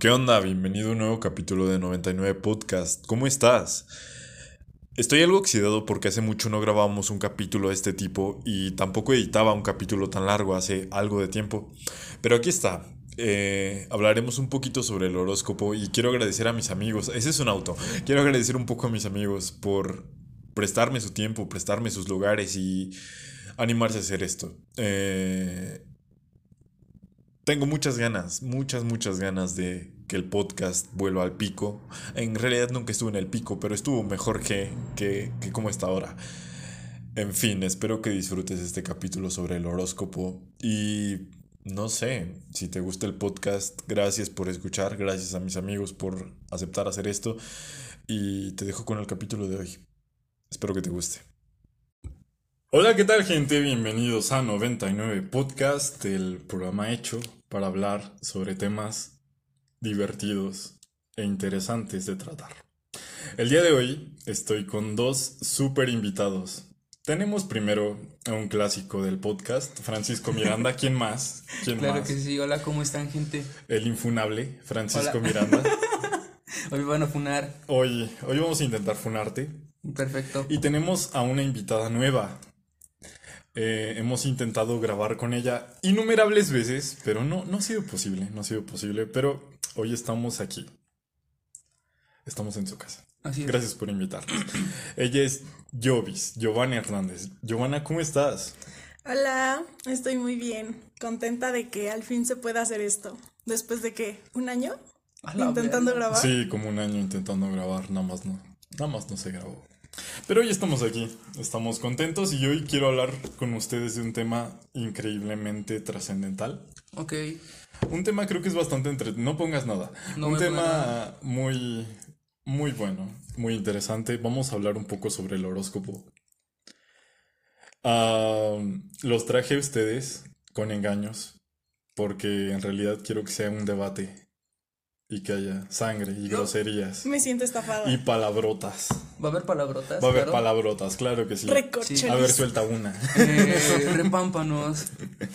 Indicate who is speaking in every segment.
Speaker 1: ¿Qué onda? Bienvenido a un nuevo capítulo de 99 Podcast. ¿Cómo estás? Estoy algo oxidado porque hace mucho no grabábamos un capítulo de este tipo y tampoco editaba un capítulo tan largo hace algo de tiempo. Pero aquí está. Eh, hablaremos un poquito sobre el horóscopo y quiero agradecer a mis amigos. Ese es un auto. Quiero agradecer un poco a mis amigos por prestarme su tiempo, prestarme sus lugares y animarse a hacer esto. Eh, tengo muchas ganas, muchas, muchas ganas de que el podcast vuelva al pico. En realidad nunca estuvo en el pico, pero estuvo mejor que, que, que como está ahora. En fin, espero que disfrutes este capítulo sobre el horóscopo y no sé, si te gusta el podcast, gracias por escuchar, gracias a mis amigos por aceptar hacer esto y te dejo con el capítulo de hoy. Espero que te guste. Hola, ¿qué tal gente? Bienvenidos a 99 Podcast, el programa hecho para hablar sobre temas divertidos e interesantes de tratar. El día de hoy estoy con dos super invitados. Tenemos primero a un clásico del podcast, Francisco Miranda. ¿Quién más? ¿Quién
Speaker 2: Claro
Speaker 1: más?
Speaker 2: que sí, hola, ¿cómo están, gente?
Speaker 1: El infunable, Francisco
Speaker 2: Hola.
Speaker 1: Miranda.
Speaker 2: Hoy van a funar.
Speaker 1: Hoy, hoy vamos a intentar funarte.
Speaker 2: Perfecto.
Speaker 1: Y tenemos a una invitada nueva. Eh, hemos intentado grabar con ella innumerables veces, pero no, no ha sido posible, no ha sido posible. Pero hoy estamos aquí. Estamos en su casa.
Speaker 2: Así es.
Speaker 1: Gracias por invitarnos. ella es Jovis, Giovanna Hernández. Giovanna, ¿cómo estás?
Speaker 3: Hola, estoy muy bien. Contenta de que al fin se pueda hacer esto. Después de que, ¿un año? Intentando grabar.
Speaker 1: Sí, como un año intentando grabar, nada más no, nada más no se grabó. Pero hoy estamos aquí, estamos contentos y hoy quiero hablar con ustedes de un tema increíblemente trascendental.
Speaker 2: Ok.
Speaker 1: Un tema creo que es bastante entre... No pongas nada.
Speaker 2: No
Speaker 1: un tema muy, muy bueno, muy interesante. Vamos a hablar un poco sobre el horóscopo. Los traje a ustedes con engaños porque en realidad quiero que sea un debate y que haya sangre y groserías
Speaker 3: Me siento estafada.
Speaker 1: y palabrotas.
Speaker 2: Va a haber palabrotas.
Speaker 1: Va a haber
Speaker 2: claro.
Speaker 1: palabrotas, claro que sí.
Speaker 3: Recorcholis.
Speaker 1: A ver, suelta una.
Speaker 2: Eh, repámpanos.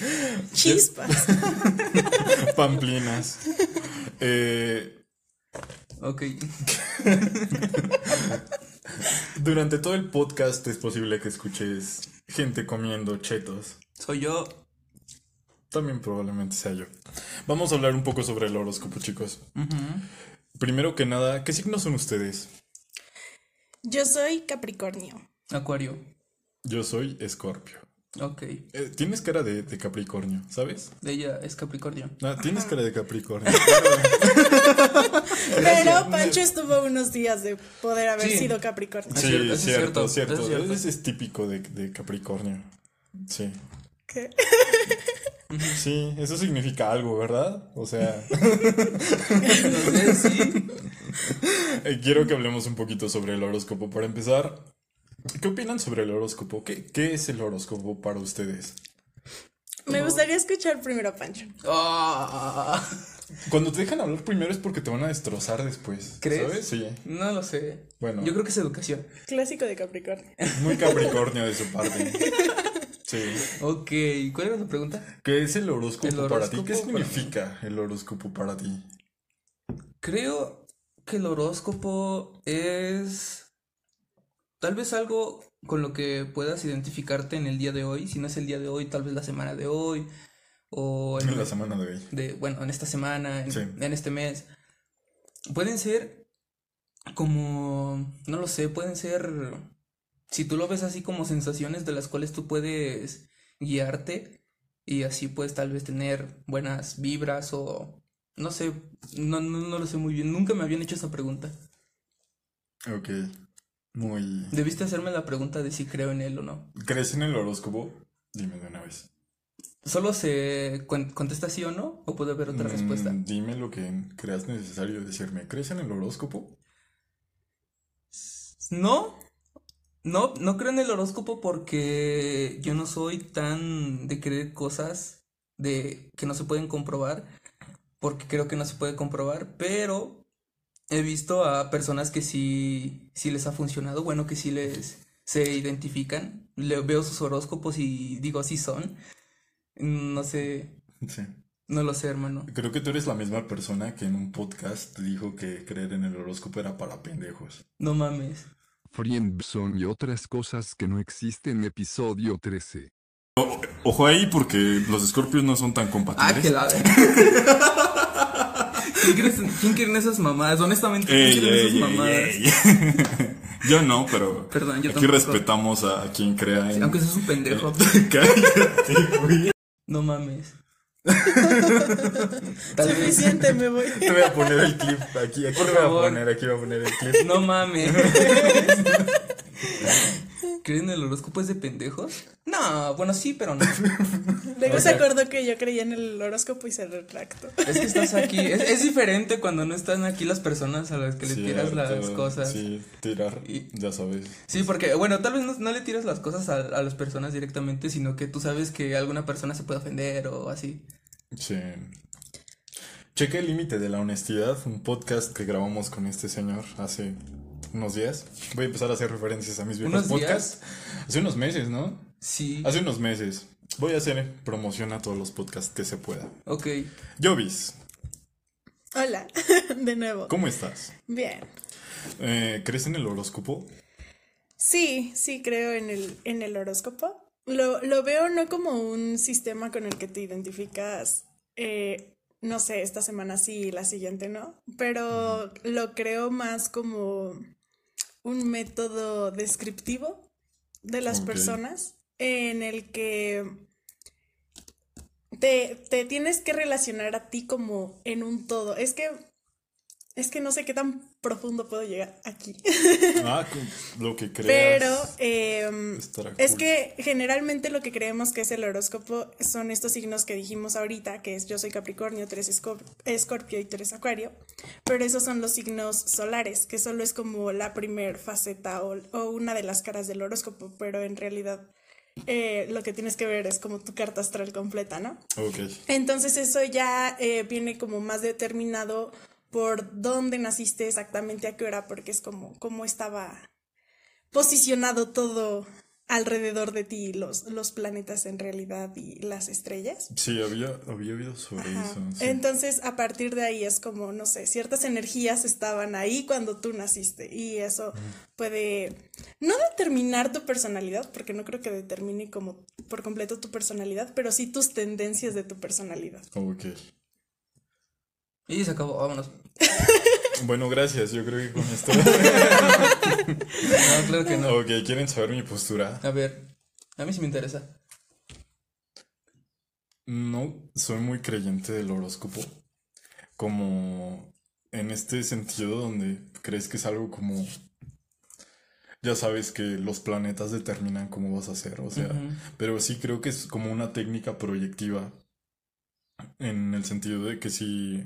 Speaker 3: Chispas.
Speaker 1: Pamplinas. Eh,
Speaker 2: Ok.
Speaker 1: Durante todo el podcast es posible que escuches gente comiendo chetos.
Speaker 2: Soy yo.
Speaker 1: También probablemente sea yo. Vamos a hablar un poco sobre el horóscopo, chicos. Primero que nada, ¿qué signos son ustedes?
Speaker 3: Yo soy Capricornio.
Speaker 2: Acuario.
Speaker 1: Yo soy Escorpio.
Speaker 2: Ok.
Speaker 1: Eh, tienes cara de, de Capricornio, ¿sabes?
Speaker 2: Ella es Capricornio.
Speaker 1: Ah, tienes cara de Capricornio.
Speaker 3: Pero Pancho estuvo unos días de poder haber
Speaker 2: Sí.
Speaker 3: sido Capricornio.
Speaker 1: Sí,
Speaker 2: es
Speaker 1: cierto,
Speaker 2: cierto,
Speaker 1: cierto.
Speaker 2: es cierto.
Speaker 1: Ese es típico de, de Capricornio. Sí.
Speaker 3: ¿Qué?
Speaker 1: Sí, eso significa algo, ¿verdad? O sea,
Speaker 2: sí.
Speaker 1: eh, quiero que hablemos un poquito sobre el horóscopo. Para empezar, ¿qué opinan sobre el horóscopo? ¿Qué, qué es el horóscopo para ustedes?
Speaker 3: Me gustaría escuchar primero a Pancho.
Speaker 2: Ah,
Speaker 1: Cuando te dejan hablar primero es porque te van a destrozar después.
Speaker 2: ¿Crees?
Speaker 1: ¿Sabes? Sí.
Speaker 2: no lo sé.
Speaker 1: Bueno.
Speaker 2: Yo creo que es educación.
Speaker 3: Clásico de Capricornio.
Speaker 1: Muy Capricornio de su parte. Sí.
Speaker 2: Ok. ¿Cuál era tu pregunta?
Speaker 1: ¿Qué es el horóscopo,
Speaker 2: El
Speaker 1: para ti? ¿Qué significa el horóscopo para ti?
Speaker 2: Creo que el horóscopo es tal vez algo con lo que puedas identificarte en el día de hoy. Si no es el día de hoy, tal vez la semana de hoy. O en,
Speaker 1: En la semana de hoy.
Speaker 2: de, bueno, en esta semana, en,
Speaker 1: Sí.
Speaker 2: en este mes. Pueden ser como, no lo sé, pueden ser, si tú lo ves así como sensaciones de las cuales tú puedes guiarte y así puedes tal vez tener buenas vibras o, no sé, no, no, no lo sé muy bien, nunca me habían hecho esa pregunta.
Speaker 1: Ok. Muy...
Speaker 2: Debiste hacerme la pregunta de si creo en él o no.
Speaker 1: ¿Crees en el horóscopo? Dime de una vez.
Speaker 2: ¿Solo se con- contesta sí o no? ¿O puede haber otra respuesta?
Speaker 1: Mm, dime lo que creas necesario decirme. ¿Crees en el horóscopo?
Speaker 2: No, no, no creo en el horóscopo porque yo no soy tan de creer cosas de que no se pueden comprobar, porque creo que no se puede comprobar, pero he visto a personas que sí, sí les ha funcionado, bueno, que sí les se identifican, le veo sus horóscopos y digo sí son, no sé,
Speaker 1: Sí.
Speaker 2: No lo sé, hermano.
Speaker 1: Creo que tú eres la misma persona que en un podcast dijo que creer en el horóscopo era para pendejos.
Speaker 2: No mames.
Speaker 4: Friendson y otras cosas que no existen. Episodio 13.
Speaker 1: Ojo ahí porque los escorpios no son tan
Speaker 2: Ah,
Speaker 1: compatibles.
Speaker 2: que la ¿Quién quiere, quién quieren esas mamadas? Honestamente, ¿quién
Speaker 1: Ey,
Speaker 2: quieren esas
Speaker 1: ey,
Speaker 2: mamadas?
Speaker 1: ey, ey. Yo no, pero
Speaker 2: Perdón, yo
Speaker 1: aquí
Speaker 2: tampoco.
Speaker 1: respetamos a, a quien crea en...
Speaker 2: Aunque seas un pendejo.
Speaker 1: Cállate, güey.
Speaker 2: No mames. Tal vez.
Speaker 3: Suficiente, me voy.
Speaker 1: Te voy a poner el clip aquí, aquí
Speaker 2: Por
Speaker 1: voy a
Speaker 2: favor.
Speaker 1: poner, aquí voy a poner el clip.
Speaker 2: No mames. ¿Creen el horóscopo es de pendejos? No, bueno, sí, pero no.
Speaker 3: Luego se acordó que yo creía en el horóscopo y se retractó.
Speaker 2: Es que estás aquí. Es, es diferente cuando no están aquí las personas a las que le tiras las cosas. Sí.
Speaker 1: Sí, tirar,
Speaker 2: Y-
Speaker 1: ya sabes.
Speaker 2: porque, bueno, tal vez no, no le tiras las cosas a, a las personas directamente, sino que tú sabes que alguna persona se puede ofender o así.
Speaker 1: Sí. Cheque el límite de la honestidad, un podcast que grabamos con este señor hace unos días. Voy a empezar a hacer referencias a mis viejos
Speaker 2: ¿Unos
Speaker 1: podcasts. Hace unos meses, ¿no?
Speaker 2: Sí.
Speaker 1: Hace unos meses. Voy a hacer promoción a todos los podcasts que se pueda.
Speaker 2: Ok.
Speaker 1: Jovis,
Speaker 3: Hola, de nuevo.
Speaker 1: ¿cómo estás?
Speaker 3: Bien.
Speaker 1: Eh, ¿Crees en el horóscopo?
Speaker 3: Sí, sí creo en el, en el horóscopo. Lo, lo veo no como un sistema con el que te identificas, eh, no sé, esta semana sí y la siguiente no, pero lo creo más como un método descriptivo de las personas en el que te, te tienes que relacionar a ti como en un todo. Es que, es que no sé qué tan profundo puedo llegar aquí.
Speaker 1: Ah, lo que creas.
Speaker 3: Pero em, es
Speaker 1: cool.
Speaker 3: que generalmente lo que creemos que es el horóscopo son estos signos que dijimos ahorita, que es yo soy Capricornio, Escor- Escorpio y tú eres Acuario, pero esos son los signos solares, que solo es como la primer faceta o, o una de las caras del horóscopo, pero en realidad eh, lo que tienes que ver es como tu carta astral completa, ¿no?
Speaker 1: Ok.
Speaker 3: Entonces eso ya eh, viene como más determinado por dónde naciste exactamente a qué hora, porque es como cómo estaba posicionado todo alrededor de ti, los, los planetas en realidad y las estrellas.
Speaker 1: Sí, había, había oído sobre
Speaker 3: Ajá.
Speaker 1: eso. sí.
Speaker 3: Entonces, a partir de ahí es como, no sé, ciertas energías estaban ahí cuando tú naciste y eso puede no determinar tu personalidad, porque no creo que determine como por completo tu personalidad, pero sí tus tendencias de tu personalidad.
Speaker 1: Ok.
Speaker 2: Y se acabó, vámonos.
Speaker 1: Bueno, gracias. Yo creo que con esto.
Speaker 2: No, claro que no.
Speaker 1: ok, ¿quieren saber mi postura?
Speaker 2: A ver, a mí sí me interesa.
Speaker 1: No soy muy creyente del horóscopo. Como en este sentido donde crees que es algo como. Ya sabes que los planetas determinan cómo vas a ser, o sea. Pero sí creo que es como una técnica proyectiva. En el sentido de que si.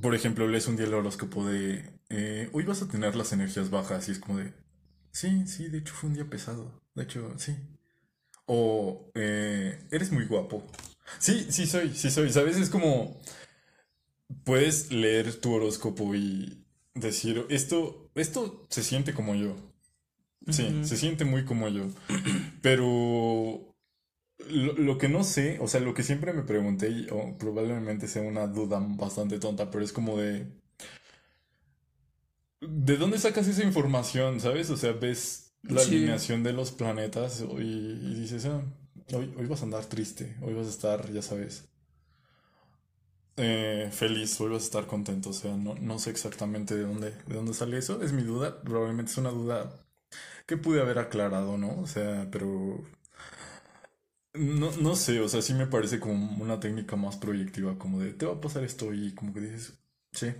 Speaker 1: Por ejemplo, lees un día el horóscopo de. eh, hoy vas a tener las energías bajas y es como de. Sí, sí, de hecho fue un día pesado. De hecho, sí. O eh, eres muy guapo. Sí, sí soy, sí soy. ¿Sabes? Es como puedes leer tu horóscopo y decir, esto, esto se siente como yo. Sí, se siente muy como yo. Pero lo, lo que no sé, o sea, lo que siempre me pregunté, y probablemente sea una duda bastante tonta, pero es como de... ¿De dónde sacas esa información? ¿Sabes? O sea, ves la
Speaker 2: Sí.
Speaker 1: alineación de los planetas y, y dices, ah, hoy, hoy vas a andar triste, hoy vas a estar, ya sabes, eh, feliz, hoy vas a estar contento. O sea, no, no sé exactamente de dónde, de dónde sale eso. Es mi duda. Probablemente es una duda que pude haber aclarado, ¿no? O sea, pero... No, no sé, o sea, sí me parece como una técnica más proyectiva, como de, te va a pasar esto y como que dices, sí,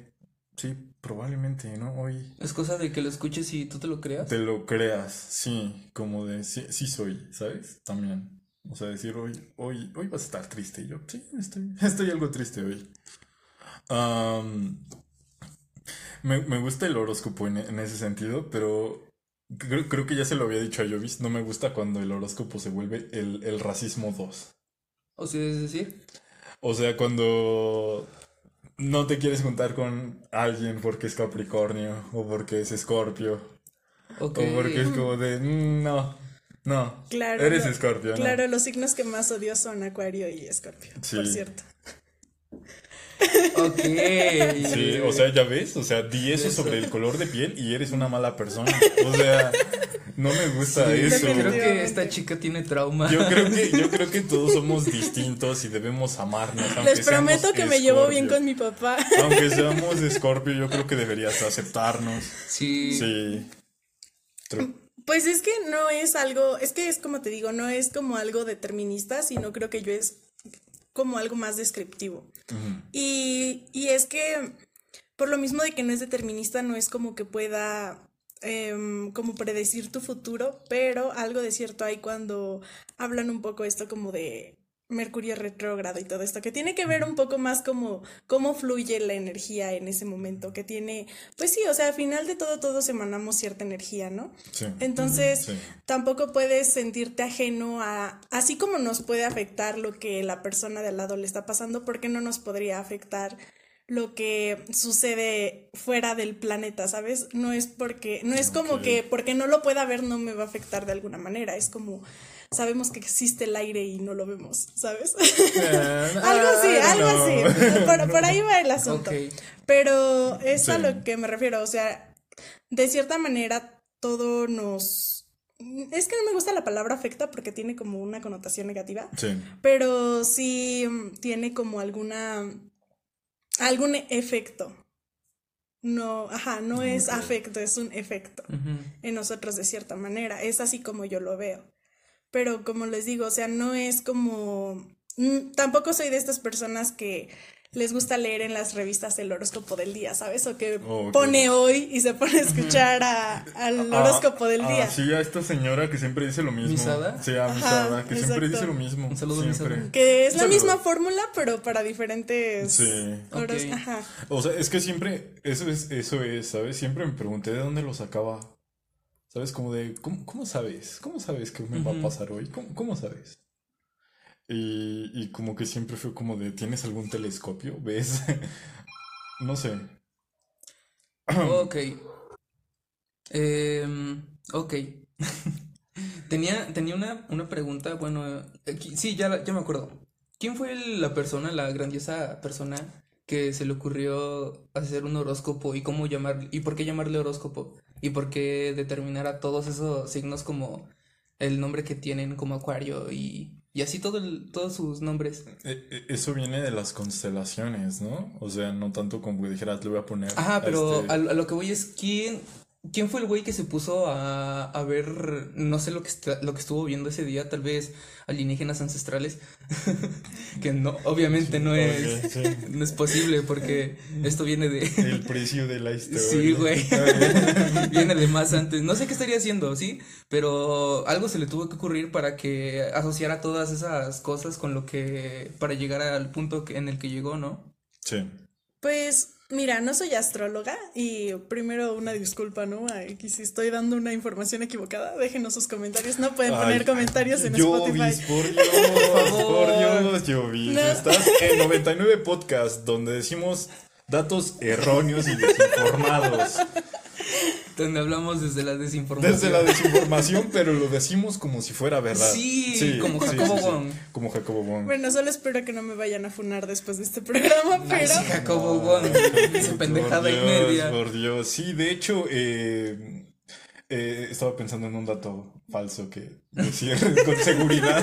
Speaker 1: sí, probablemente, ¿no? Hoy
Speaker 2: Es cosa de que lo escuches y tú te lo creas.
Speaker 1: te lo creas, sí, como de, sí, sí soy, ¿sabes? También. O sea, decir hoy, hoy, hoy vas a estar triste. Y yo, sí, estoy, estoy algo triste hoy. Me, me gusta el horóscopo en, en ese sentido, pero creo, creo que ya se lo había dicho a Jovis. No me gusta cuando el horóscopo se vuelve el, el racismo 2.
Speaker 2: O sea, es decir,
Speaker 1: O sea, cuando no te quieres juntar con alguien porque es Capricornio o porque es Escorpio o porque es como de, "Mm, no. No.
Speaker 3: Claro.
Speaker 1: Eres Escorpio, ¿no?
Speaker 3: Claro, los signos que más odio son Acuario y Escorpio, por
Speaker 1: Sí.
Speaker 3: cierto.
Speaker 2: Ok.
Speaker 1: Sí, o sea, ya ves, o sea, di eso
Speaker 2: Eso.
Speaker 1: sobre el color de piel y eres una mala persona. O sea, no me gusta
Speaker 2: Sí,
Speaker 1: eso.
Speaker 2: Creo que esta chica tiene trauma.
Speaker 1: Yo creo que, yo creo que todos somos distintos y debemos amarnos. aunque
Speaker 3: Les prometo
Speaker 1: seamos
Speaker 3: que me llevo bien con mi papá.
Speaker 1: Aunque seamos Scorpio, yo creo que deberías aceptarnos.
Speaker 2: Sí.
Speaker 1: Sí. True.
Speaker 3: Pues es que no es algo, es que es como te digo, no es como algo determinista, sino creo que yo es como algo más descriptivo. y, y es que por lo mismo de que no es determinista, no es como que pueda em, como predecir tu futuro, pero algo de cierto hay cuando hablan un poco esto como de Mercurio retrógrado y todo esto, que tiene que ver un poco más como cómo fluye la energía en ese momento, que tiene, pues sí, o sea, al final de todo todos emanamos cierta energía, ¿no?
Speaker 1: Sí.
Speaker 3: Entonces,
Speaker 1: Sí.
Speaker 3: tampoco puedes sentirte ajeno a, así como nos puede afectar lo que la persona de al lado le está pasando, ¿por qué no nos podría afectar lo que sucede fuera del planeta, ¿sabes? No es porque, no es como que porque no lo pueda ver no me va a afectar de alguna manera, es como sabemos que existe el aire y no lo vemos, ¿sabes? algo así,
Speaker 1: Ah,
Speaker 3: algo
Speaker 1: no.
Speaker 3: así. Por, por ahí va el asunto. Pero es a lo que me refiero, o sea, de cierta manera todo nos... Es que no me gusta la palabra afecta porque tiene como una connotación negativa,
Speaker 1: Sí.
Speaker 3: pero sí tiene como alguna... algún efecto. No, ajá, no es afecto, es un efecto en nosotros de cierta manera. Es así como yo lo veo. Pero como les digo, o sea, no es como... mm, Tampoco soy de estas personas que les gusta leer en las revistas el horóscopo del día, ¿sabes? O que
Speaker 1: Oh,
Speaker 3: pone hoy y se pone a escuchar a- al horóscopo del
Speaker 1: Ah,
Speaker 3: día.
Speaker 1: ah, sí, a esta señora que siempre dice lo mismo.
Speaker 2: ¿Misada?
Speaker 1: Sí, a
Speaker 3: Ajá,
Speaker 1: Misada, que siempre dice lo mismo.
Speaker 2: Un saludo,
Speaker 1: siempre.
Speaker 2: Misada.
Speaker 3: Que es la misma fórmula, pero para diferentes
Speaker 1: Sí.
Speaker 3: horos-
Speaker 2: Ok.
Speaker 3: Ajá.
Speaker 1: O sea, es que siempre, eso es, eso es, ¿sabes? Siempre me pregunté de dónde lo sacaba. ¿Sabes? Como de, ¿cómo, cómo sabes? ¿Cómo sabes que me va a pasar hoy? ¿Cómo, cómo sabes? Y, y como que siempre fue como de, ¿tienes algún telescopio? ¿Ves? no sé.
Speaker 2: Ok. Em, ok. tenía tenía una, una pregunta, bueno, aquí- sí, ya, ya me acuerdo. ¿Quién fue la persona, la grandiosa persona que se le ocurrió hacer un horóscopo y cómo llamar, y por qué llamarle horóscopo? ¿Y por qué determinar a todos esos signos como el nombre que tienen como Acuario y, y así todo el- todos sus nombres?
Speaker 1: E- e- Eso viene de las constelaciones, ¿no? O sea, no tanto como que dijeras, le voy a poner.
Speaker 2: Ajá, pero
Speaker 1: este-
Speaker 2: a, a lo que voy es quién, quién fue el güey que se puso a, a ver, no sé lo que está- lo que estuvo viendo ese día, tal vez alienígenas ancestrales, que no, obviamente no es,
Speaker 1: sí.
Speaker 2: no es posible porque esto viene de,
Speaker 1: El precio de la historia.
Speaker 2: sí, güey, viene de más antes, no sé qué estaría haciendo, sí, pero algo se le tuvo que ocurrir para que asociara todas esas cosas con lo que, para llegar al punto que- en el que llegó, ¿no?
Speaker 1: Sí.
Speaker 3: Pues mira, no soy astróloga y primero una disculpa, ¿no? Ay, si estoy dando una información equivocada, déjenos sus comentarios. No pueden
Speaker 1: Ay,
Speaker 3: poner comentarios en
Speaker 1: Jovis,
Speaker 3: Spotify.
Speaker 1: por Dios, por. Dios, Jovis.
Speaker 3: No.
Speaker 1: Estás en 99 Podcast, donde decimos datos erróneos y desinformados.
Speaker 2: Donde hablamos desde la desinformación.
Speaker 1: Desde la desinformación, pero lo decimos como si fuera verdad.
Speaker 2: Sí, como Jacobo Wong.
Speaker 1: Como Jacobo Wong.
Speaker 3: Bueno, solo espero que no me vayan a funar después de este programa,
Speaker 2: Ay,
Speaker 3: pero
Speaker 2: sí, Jacobo Wong. Esa pendejada
Speaker 1: por
Speaker 2: y media.
Speaker 1: Por Dios, sí, de hecho, eh, eh, estaba pensando en un dato falso que decir con seguridad.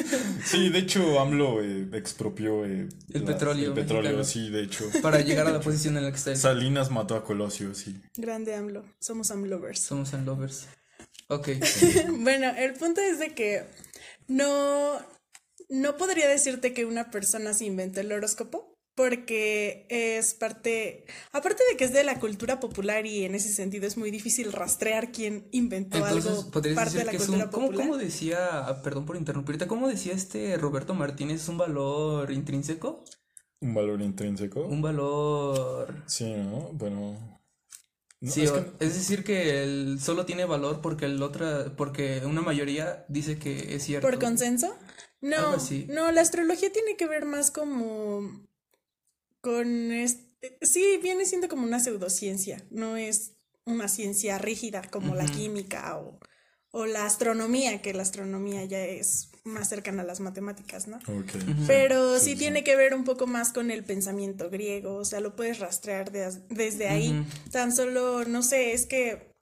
Speaker 1: sí, de hecho, AMLO eh, expropió eh,
Speaker 2: El petróleo
Speaker 1: El petróleo,
Speaker 2: mexicano.
Speaker 1: sí, de hecho.
Speaker 2: Para llegar a la posición en la que está él.
Speaker 1: Salinas mató a Colosio, sí.
Speaker 3: grande AMLO, somos AMLovers.
Speaker 2: Somos and lovers. Ok.
Speaker 3: Bueno, el punto es de que no, no podría decirte que una persona se inventó el horóscopo, porque es parte, aparte de que es de la cultura popular y en ese sentido es muy difícil rastrear quién inventó
Speaker 2: Entonces,
Speaker 3: algo
Speaker 2: podrías
Speaker 3: parte
Speaker 2: decir
Speaker 3: de la
Speaker 2: que es
Speaker 3: cultura
Speaker 2: un. ¿cómo,
Speaker 3: popular.
Speaker 2: cómo decía, ah, perdón por interrumpirte, cómo decía este Roberto Martínez? ¿Es un valor intrínseco?
Speaker 1: Un valor intrínseco.
Speaker 2: Un valor.
Speaker 1: Sí, ¿no? Bueno. no,
Speaker 2: Sí,
Speaker 1: es
Speaker 2: o-
Speaker 1: que-
Speaker 2: es decir que el solo tiene valor porque el otra, porque una mayoría dice que es cierto.
Speaker 3: ¿Por consenso? No, no, la astrología tiene que ver más como con este, sí, viene siendo como una pseudociencia, no es una ciencia rígida como la química o, o la astronomía, que la astronomía ya es más cercana a las matemáticas, ¿no?
Speaker 1: Ok.
Speaker 3: Pero sí,
Speaker 1: sí.
Speaker 3: tiene que ver un poco más con el pensamiento griego, o sea, lo puedes rastrear de- desde ahí. Tan solo, no sé, es que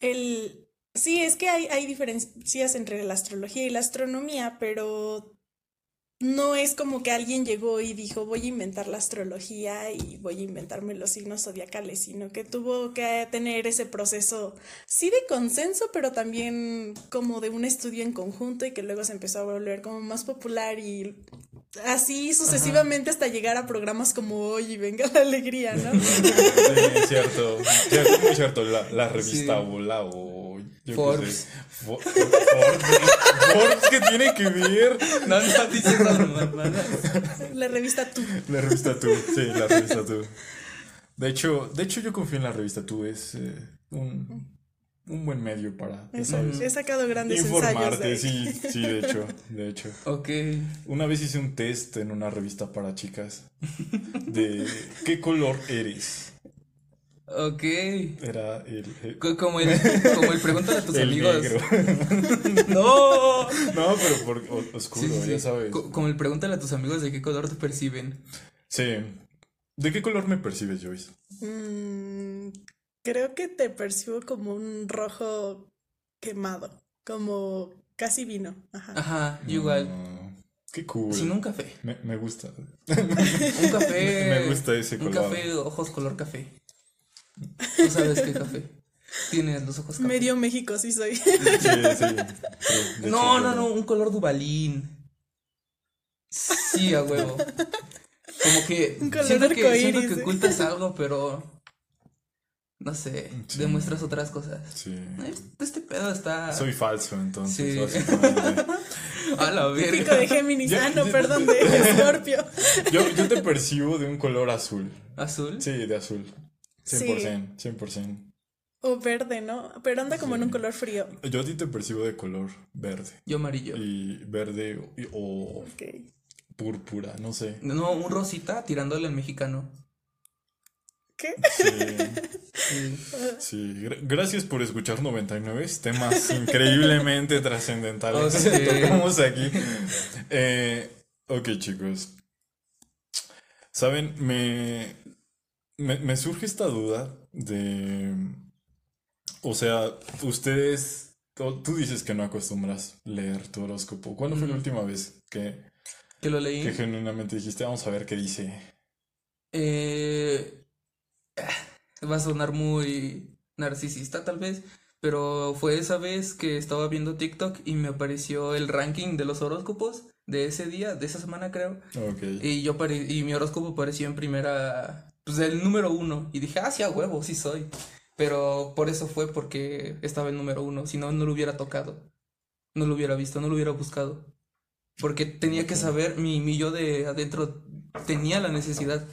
Speaker 3: el... Sí, es que hay, hay diferencias entre la astrología y la astronomía, pero no es como que alguien llegó y dijo voy a inventar la astrología y voy a inventarme los signos zodiacales, sino que tuvo que tener ese proceso, sí de consenso, pero también como de un estudio en conjunto y que luego se empezó a volver como más popular y así sucesivamente hasta llegar a programas como hoy y venga la alegría, ¿no?
Speaker 1: Sí, cierto. Cierto, muy cierto. La, la revista
Speaker 2: Sí.
Speaker 1: Yo
Speaker 2: Forbes.
Speaker 1: sé. Fo- Forbes. Forbes, ¿qué tiene que ver?
Speaker 2: No, no dices nada, mamá.
Speaker 3: La revista Tú.
Speaker 1: La revista Tú. Sí, la revista Tú. De hecho, de hecho yo confío en la revista Tú. Es eh, un, un buen medio para ya sabes,
Speaker 3: He sacado grandes ensayos. de
Speaker 1: informarte. Sí, sí, de hecho. De hecho.
Speaker 2: Ok.
Speaker 1: Una vez hice un test en una revista para chicas de qué color eres.
Speaker 2: Ok.
Speaker 1: Era el, el-
Speaker 2: Co- Como el, como el pregúntale a tus
Speaker 1: el
Speaker 2: amigos.
Speaker 1: negro.
Speaker 2: No.
Speaker 1: No, pero por o- oscuro,
Speaker 2: Sí, sí, sí.
Speaker 1: ya sabes.
Speaker 2: Co- Como el pregúntale a tus amigos de qué color te perciben.
Speaker 1: Sí. ¿De qué color me percibes, Joyce?
Speaker 3: Mm, creo que te percibo como un rojo quemado, como casi vino. Ajá.
Speaker 2: Ajá, yo igual.
Speaker 1: Qué cool.
Speaker 2: Sin un café.
Speaker 1: me, me gusta.
Speaker 2: Un café.
Speaker 1: Me gusta ese
Speaker 2: Un
Speaker 1: color.
Speaker 2: café, ojos color café. Tú sabes qué café. Tienes los ojos café.
Speaker 3: Medio México sí soy.
Speaker 1: Sí, sí.
Speaker 2: No, no, no, un color dubalín. Sí, a huevo. Como que
Speaker 3: Un color
Speaker 2: siento que, siento que
Speaker 3: ¿eh?
Speaker 2: ocultas algo, pero no sé,
Speaker 1: Sí.
Speaker 2: demuestras otras cosas.
Speaker 1: Sí.
Speaker 2: Este pedo está
Speaker 1: Soy falso, entonces.
Speaker 2: Sí. a la
Speaker 3: Típico
Speaker 2: verga.
Speaker 3: de Géminis.
Speaker 1: Ya-
Speaker 3: Ah, no, perdón, de Escorpio.
Speaker 1: Yo, yo te percibo de un color azul.
Speaker 2: Azul.
Speaker 1: Sí, de azul. 100%, 100%.
Speaker 3: O verde, ¿no? Pero anda como en un
Speaker 1: Sí.
Speaker 3: color frío.
Speaker 1: Yo a ti te percibo de color verde.
Speaker 2: Yo amarillo.
Speaker 1: Y verde o, o
Speaker 3: Ok.
Speaker 1: púrpura, no sé.
Speaker 2: No, un rosita tirándole al mexicano.
Speaker 3: ¿Qué?
Speaker 1: Sí,
Speaker 2: Sí.
Speaker 1: sí. Gra- Gracias por escuchar 99 temas increíblemente trascendentales
Speaker 2: Oh, sí.
Speaker 1: que tocamos aquí. Eh, ok, chicos. Saben, me, me, me surge esta duda de... O sea, ustedes... Tú tú dices que no acostumbras leer tu horóscopo. ¿Cuándo fue la última vez que,
Speaker 2: Que lo leí.
Speaker 1: que genuinamente dijiste, vamos a ver qué dice?
Speaker 2: Eh, va a sonar muy narcisista tal vez, pero fue esa vez que estaba viendo TikTok y me apareció el ranking de los horóscopos de ese día, de esa semana creo,
Speaker 1: Ok.
Speaker 2: y yo y mi horóscopo apareció en primera, pues el número uno, y dije, ah, sí, a huevo, sí soy, pero por eso fue porque estaba el número uno, si no, no lo hubiera tocado, no lo hubiera visto, no lo hubiera buscado, porque tenía que saber, mi, mi yo de adentro tenía la necesidad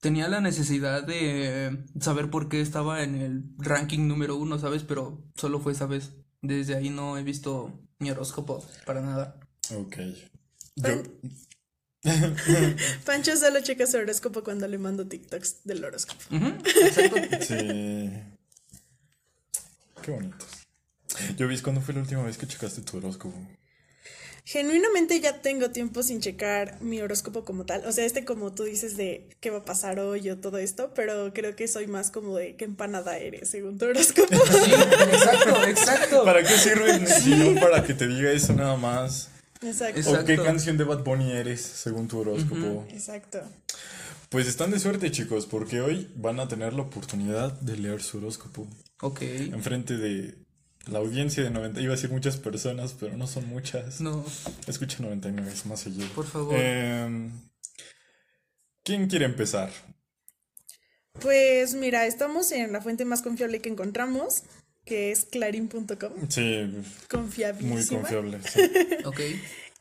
Speaker 2: tenía la necesidad de saber por qué estaba en el ranking número uno, ¿sabes? Pero solo fue esa vez. Desde ahí no he visto mi horóscopo para nada.
Speaker 1: Ok. Yo,
Speaker 3: Pancho solo checa su horóscopo cuando le mando TikToks del horóscopo.
Speaker 2: Exacto.
Speaker 1: Sí. Qué bonitos. Yo vi cuándo fue la última vez que checaste tu horóscopo.
Speaker 3: Genuinamente ya tengo tiempo sin checar mi horóscopo como tal. O sea, este como tú dices de qué va a pasar hoy o todo esto, pero creo que soy más como de qué empanada eres según tu horóscopo.
Speaker 2: Sí, exacto, exacto.
Speaker 1: ¿Para qué sirve si no para que te diga eso nada más?
Speaker 3: Exacto.
Speaker 2: Exacto.
Speaker 1: ¿O qué canción de Bad Bunny eres según tu horóscopo?
Speaker 3: Exacto.
Speaker 1: Pues están de suerte, chicos, porque hoy van a tener la oportunidad de leer su horóscopo
Speaker 2: Ok.
Speaker 1: enfrente de la audiencia de 90. Iba a decir muchas personas, pero no son muchas.
Speaker 2: No,
Speaker 1: Escucha 99, es más allá.
Speaker 2: por favor.
Speaker 1: Em, ¿Quién quiere empezar?
Speaker 3: Pues mira, estamos en la fuente más confiable que encontramos, que es clarin.com.
Speaker 1: Sí,
Speaker 3: Confiabilísima.
Speaker 1: muy confiable. sí.
Speaker 2: Ok.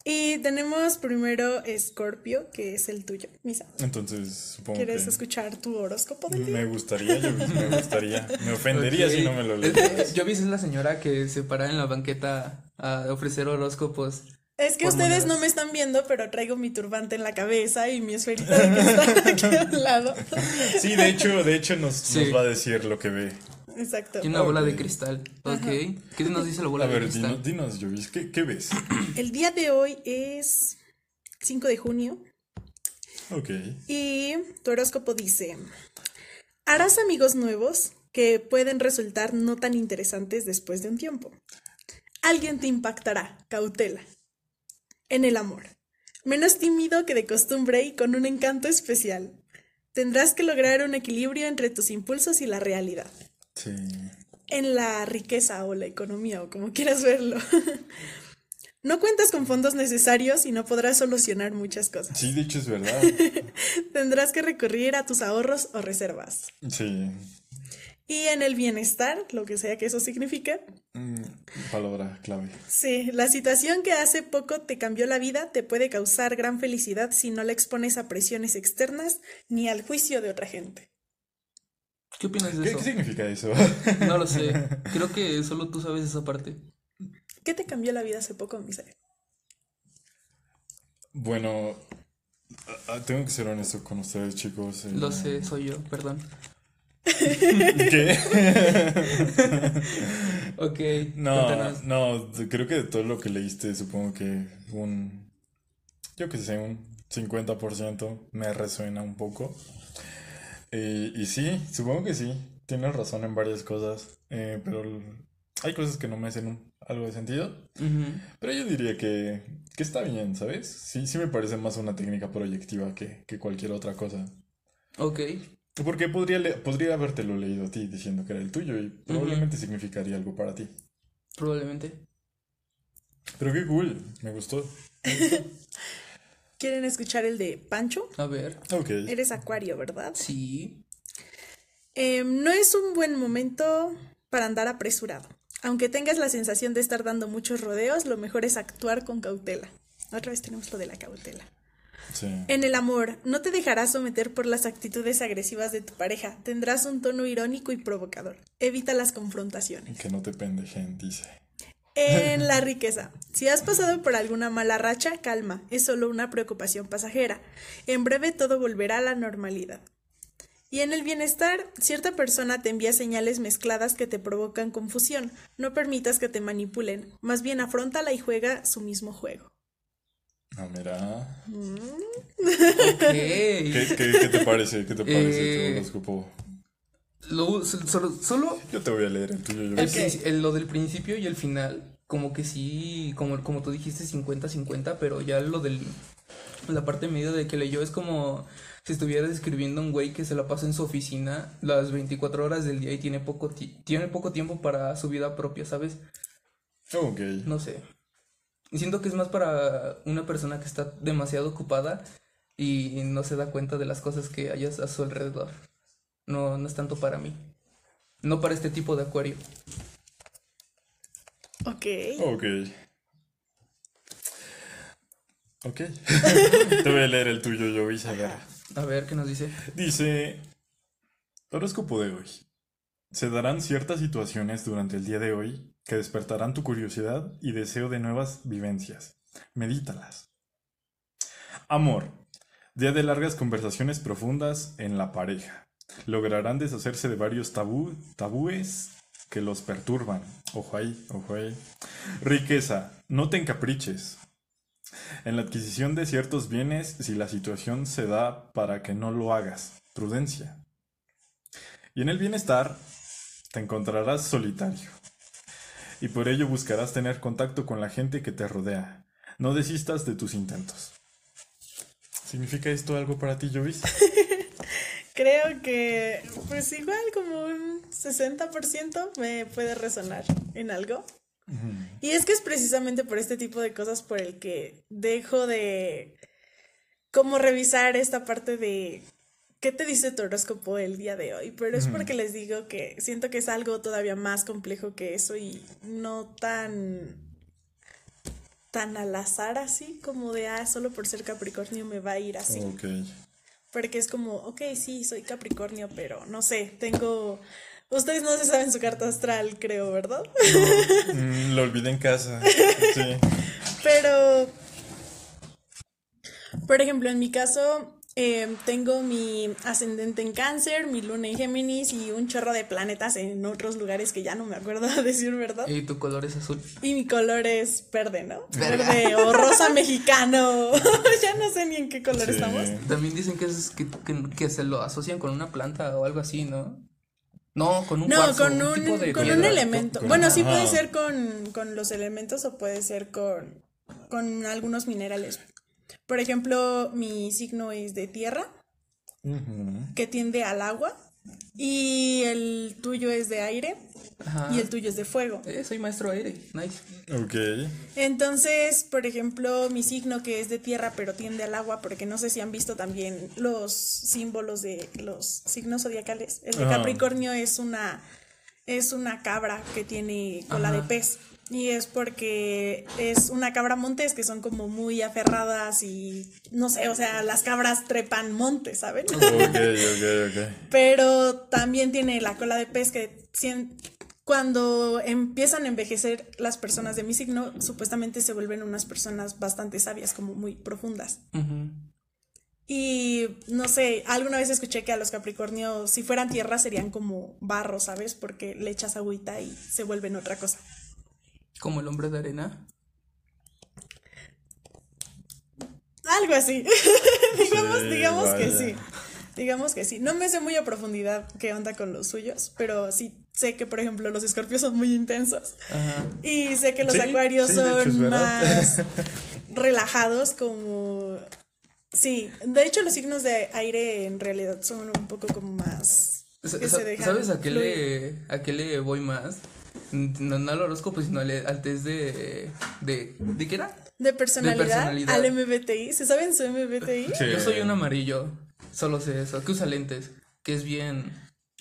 Speaker 3: Y tenemos primero Scorpio, que es el tuyo, Misa.
Speaker 1: Entonces, supongo
Speaker 3: ¿Quieres
Speaker 1: que
Speaker 3: escuchar tu horóscopo día?
Speaker 1: me gustaría, yo, me gustaría. Me ofendería
Speaker 2: Ok.
Speaker 1: si no me lo lees.
Speaker 2: Yo vi es la señora que se para en la banqueta a ofrecer horóscopos.
Speaker 3: Es que ustedes
Speaker 2: monedas.
Speaker 3: no me están viendo, pero traigo mi turbante en la cabeza y mi esferita de cristal aquí a un lado.
Speaker 1: Sí, de hecho, de hecho nos,
Speaker 2: Sí.
Speaker 1: nos va a decir lo que ve.
Speaker 3: Exacto.
Speaker 2: Tiene una bola de cristal. Ok. ¿Qué nos dice la bola
Speaker 1: A
Speaker 2: de
Speaker 1: ver,
Speaker 2: cristal?
Speaker 1: dinos, dinos, Jovis, ¿qué, qué ves?
Speaker 3: El día de hoy es 5 de junio
Speaker 1: Ok.
Speaker 3: y tu horóscopo dice, harás amigos nuevos que pueden resultar no tan interesantes después de un tiempo. Alguien te impactará, cautela. En el amor. Menos tímido que de costumbre y con un encanto especial. Tendrás que lograr un equilibrio entre tus impulsos y la realidad.
Speaker 1: Sí.
Speaker 3: en la riqueza o la economía o como quieras verlo. No cuentas con fondos necesarios y no podrás solucionar muchas cosas.
Speaker 1: Sí, de hecho es verdad.
Speaker 3: Tendrás que recurrir a tus ahorros o reservas.
Speaker 1: Sí.
Speaker 3: Y en el bienestar, lo que sea que eso signifique,
Speaker 1: Mm, palabra clave.
Speaker 3: sí, la situación que hace poco te cambió la vida te puede causar gran felicidad si no la expones a presiones externas ni al juicio de otra gente.
Speaker 2: ¿Qué opinas de
Speaker 1: ¿Qué,
Speaker 2: eso?
Speaker 1: qué significa eso?
Speaker 2: No lo sé. Creo que solo tú sabes esa parte.
Speaker 3: ¿Qué te cambió la vida hace poco, Misael?
Speaker 1: bueno, tengo que ser honesto con ustedes, chicos. eh,
Speaker 2: Lo sé, soy yo, perdón.
Speaker 1: ¿Qué?
Speaker 2: Ok.
Speaker 1: No,
Speaker 2: cuéntanos.
Speaker 1: no, creo que de todo lo que leíste, supongo que un, yo que sé, un 50% me resuena un poco. Eh, y sí, supongo que sí, tienes razón en varias cosas, eh, pero hay cosas que no me hacen un- algo de sentido. Pero yo diría que, que está bien, ¿sabes? Sí, sí me parece más una técnica proyectiva que, que cualquier otra cosa.
Speaker 2: Ok.
Speaker 1: Porque podría, le- podría habértelo leído a ti diciendo que era el tuyo y probablemente significaría algo para ti.
Speaker 2: Probablemente.
Speaker 1: Pero qué cool, me gustó.
Speaker 3: ¿Quieren escuchar el de Pancho?
Speaker 2: A ver.
Speaker 1: Ok.
Speaker 3: Eres acuario, ¿verdad?
Speaker 2: Sí.
Speaker 3: Em, no es un buen momento para andar apresurado. Aunque tengas la sensación de estar dando muchos rodeos, lo mejor es actuar con cautela. Otra vez tenemos lo de la cautela.
Speaker 1: Sí.
Speaker 3: En el amor, no te dejarás someter por las actitudes agresivas de tu pareja. Tendrás un tono irónico y provocador. Evita las confrontaciones.
Speaker 1: Que no te pendejen, dice.
Speaker 3: En la riqueza. Si has pasado por alguna mala racha, calma. Es solo una preocupación pasajera. En breve todo volverá a la normalidad. Y en el bienestar, cierta persona te envía señales mezcladas que te provocan confusión. No permitas que te manipulen. Más bien afrontala y juega su mismo juego.
Speaker 1: Ah, mira.
Speaker 2: Ok.
Speaker 1: ¿Qué, qué, qué te parece? ¿Qué te parece
Speaker 2: Eh,
Speaker 1: tu horóscopo?
Speaker 2: Lo- solo, solo
Speaker 1: Yo te voy a leer el tuyo. Yo
Speaker 2: el- lo del principio y el final, como que sí, como, como tú dijiste, 50-50, pero ya lo del. La parte media de que leyó es como si estuviera describiendo un güey que se la pasa en su oficina las 24 horas del día y tiene poco, ti- tiene poco tiempo para su vida propia, ¿sabes?
Speaker 1: Ok.
Speaker 2: No sé. Y Siento que es más para una persona que está demasiado ocupada y no se da cuenta de las cosas que hay a su alrededor. No, no es tanto para mí. No para este tipo de acuario.
Speaker 3: Ok.
Speaker 1: Ok. Ok. te voy a leer el tuyo, yo ver.
Speaker 2: A ver qué nos dice.
Speaker 1: Dice, horóscopo de hoy. Se darán ciertas situaciones durante el día de hoy que despertarán tu curiosidad y deseo de nuevas vivencias. Medítalas. Amor. Día de largas conversaciones profundas en la pareja. Lograrán deshacerse de varios tabú, tabúes que los perturban. Ojo ahí, ojo ahí. Riqueza. No te encapriches. En la adquisición de ciertos bienes, si la situación se da para que no lo hagas, prudencia. Y en el bienestar, te encontrarás solitario. Y por ello buscarás tener contacto con la gente que te rodea. No desistas de tus intentos. ¿Significa esto algo para ti, Jovis?
Speaker 3: Creo que, pues igual como un 60% me puede resonar en algo. Y es que es precisamente por este tipo de cosas por el que dejo de como revisar esta parte de qué te dice tu horóscopo el día de hoy, pero es porque les digo que siento que es algo todavía más complejo que eso y no tan tan al azar así como de ah solo por ser Capricornio me va a ir así. Porque es como, ok, sí, soy Capricornio, pero no sé, tengo... Ustedes no se saben su carta astral, creo, ¿verdad?
Speaker 1: Mm, lo olvidé en casa. Sí.
Speaker 3: Pero, por ejemplo, en mi caso, Eh, tengo mi ascendente en cáncer, mi luna en Géminis y un chorro de planetas en otros lugares que ya no me acuerdo a decir verdad.
Speaker 2: Y tu color es azul.
Speaker 3: Y mi color es verde, ¿no?
Speaker 2: Verga.
Speaker 3: Verde o rosa mexicano. ya no sé ni en qué color
Speaker 1: Sí.
Speaker 3: estamos.
Speaker 2: También dicen que, es, que, que, que se lo asocian con una planta o algo así, ¿no? No, con un
Speaker 3: No,
Speaker 2: cuarzo,
Speaker 3: con un,
Speaker 2: tipo de
Speaker 3: con un elemento.
Speaker 1: con-
Speaker 3: bueno, sí puede ser con, con los elementos o puede ser con, con algunos minerales. Por ejemplo, mi signo es de tierra, que tiende al agua. Y el tuyo es de aire
Speaker 2: Ajá.
Speaker 3: y el tuyo es de fuego.
Speaker 2: Eh, soy maestro aire, nice.
Speaker 1: Ok.
Speaker 3: Entonces, por ejemplo, mi signo que es de tierra pero tiende al agua, porque no sé si han visto también los símbolos de los signos zodiacales. El de
Speaker 1: Ajá.
Speaker 3: Capricornio es una es una cabra que tiene cola de pez. Y es porque es una cabra montes que son como muy aferradas y no sé, o sea, las cabras trepan montes, ¿saben?
Speaker 1: Ok, ok, ok.
Speaker 3: Pero también tiene la cola de pez que cuando empiezan a envejecer las personas de mi signo, supuestamente se vuelven unas personas bastante sabias, como muy profundas. Y no sé, alguna vez escuché que a los Capricornios, si fueran tierra, serían como barro, ¿sabes? Porque le echas agüita y se vuelven otra cosa.
Speaker 2: Como el hombre de arena.
Speaker 3: Algo así. digamos,
Speaker 1: Sí,
Speaker 3: digamos que sí. Digamos que sí. No me sé muy a profundidad qué onda con los suyos, pero sí sé que, por ejemplo, los escorpios son muy intensos.
Speaker 2: Ajá.
Speaker 3: Y sé que los
Speaker 1: Sí,
Speaker 3: acuarios
Speaker 1: sí,
Speaker 3: son más relajados, como. Sí, de hecho, los signos de aire en realidad son un poco como más. Que se dejan
Speaker 2: ¿Sabes a qué,
Speaker 3: fluir.
Speaker 2: le, a qué le voy más? No, no al horóscopo, sino al, al test de, de... ¿De qué era?
Speaker 3: De personalidad,
Speaker 2: personalidad.
Speaker 3: al MBTI. ¿Se saben su MBTI?
Speaker 1: Sí.
Speaker 2: Yo soy un amarillo. Solo sé eso. Que usa lentes. Que es bien...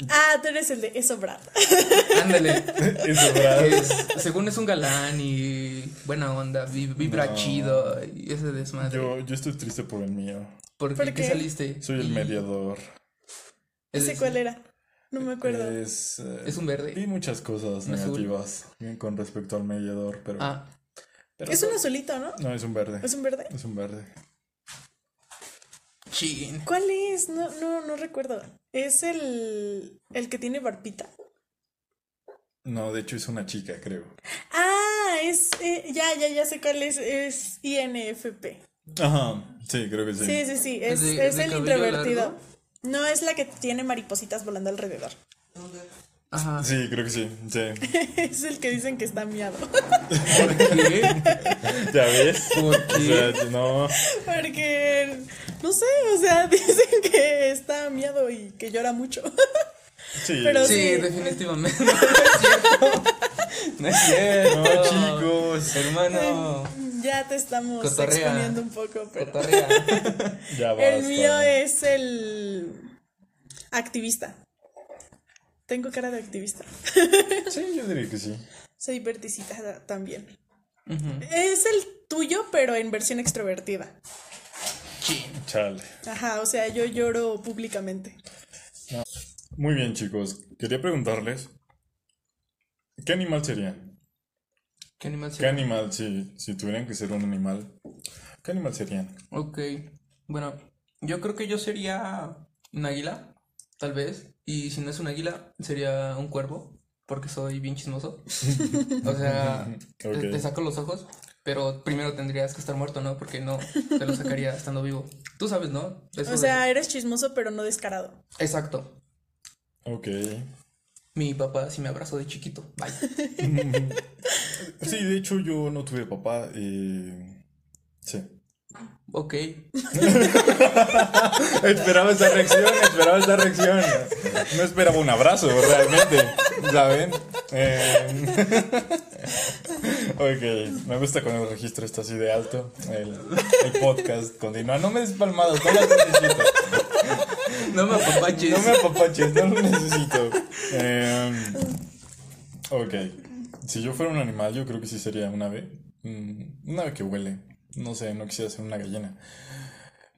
Speaker 3: Ah, tú eres el de eso, Brad.
Speaker 2: Ándale.
Speaker 1: Eso, ¿verdad?
Speaker 2: Es- según es un galán y buena onda, vi- vibra
Speaker 1: No.
Speaker 2: chido y ese desmadre.
Speaker 1: Yo, yo estoy triste por el mío.
Speaker 2: ¿Por qué,
Speaker 3: ¿Por
Speaker 2: ¿Qué
Speaker 3: qué?
Speaker 2: saliste?
Speaker 1: Soy el
Speaker 2: Y
Speaker 1: mediador.
Speaker 2: es-
Speaker 3: ¿Ese cuál era? No me acuerdo.
Speaker 1: Es, eh,
Speaker 2: Es un verde.
Speaker 1: Vi muchas cosas
Speaker 2: azul.
Speaker 1: negativas con respecto al mediador, pero.
Speaker 2: Ah,
Speaker 1: pero
Speaker 3: es un azulito, ¿no?
Speaker 1: No, es un verde.
Speaker 3: ¿Es un verde?
Speaker 1: Es un verde.
Speaker 2: chin.
Speaker 3: ¿Cuál es? No, no, no recuerdo. ¿Es el, el que tiene barbita?
Speaker 1: No, de hecho es una chica, creo.
Speaker 3: Ah, es. eh, ya, ya, ya sé cuál es. Es INFP.
Speaker 1: Ajá, sí, creo que sí.
Speaker 3: Sí, sí, sí. Es,
Speaker 2: ¿Es de-
Speaker 3: es
Speaker 2: de
Speaker 3: el introvertido.
Speaker 2: largo?
Speaker 3: No, es la que tiene maripositas volando alrededor.
Speaker 2: Ajá.
Speaker 1: Sí, creo que sí. Sí.
Speaker 3: es el que dicen que está miado.
Speaker 2: ¿Por qué?
Speaker 1: ¿Ya ves?
Speaker 2: ¿Por
Speaker 1: O sea, no.
Speaker 3: Porque. No sé, o sea, dicen que está miado y que llora mucho.
Speaker 1: Sí.
Speaker 3: Pero
Speaker 2: Sí,
Speaker 3: sí.
Speaker 2: definitivamente. No, no es cierto. No es cierto.
Speaker 1: No, chicos.
Speaker 2: Hermano.
Speaker 3: ya te estamos
Speaker 2: Cotorrea.
Speaker 3: exponiendo un poco, pero.
Speaker 2: Cotorrea.
Speaker 1: Ya basta.
Speaker 3: El mío es el activista. Tengo cara de activista.
Speaker 1: Sí, yo diría que sí.
Speaker 3: Soy verticita también. Es el tuyo, pero en versión extrovertida.
Speaker 1: Chale.
Speaker 3: Ajá, o sea, yo lloro públicamente.
Speaker 1: Muy bien, chicos. Quería preguntarles. ¿Qué animal serían?
Speaker 2: ¿Qué animal
Speaker 1: ¿Qué
Speaker 2: sería?
Speaker 1: animal, si, si tuvieran que ser un animal? ¿Qué animal serían?
Speaker 2: Ok. Bueno, yo creo que yo sería un águila, tal vez. Y si no es un águila, sería un cuervo, porque soy bien chismoso. O sea, te- saco los ojos, pero primero tendrías que estar muerto, ¿no? Porque no te lo sacaría estando vivo. Tú sabes, ¿no? Eso
Speaker 3: O
Speaker 2: de-
Speaker 3: sea, eres chismoso, pero no descarado.
Speaker 2: Exacto.
Speaker 1: Ok.
Speaker 2: Mi papá sí me abrazó de chiquito. Vaya.
Speaker 1: Sí, de hecho yo no tuve papá. Y... Sí.
Speaker 2: Ok.
Speaker 1: Esperaba esa reacción, esperaba esa reacción. No esperaba un abrazo, realmente. ¿Saben? Eh, ok, me gusta cuando el registro está así de alto. El, el podcast continúa. No me des palmadas, no las necesito.
Speaker 2: No me apapaches.
Speaker 1: No me apapaches, no lo necesito. Eh, ok, si yo fuera un animal, yo creo que sí sería un ave. Mm, Un ave que huele. No sé, no quisiera ser una gallina.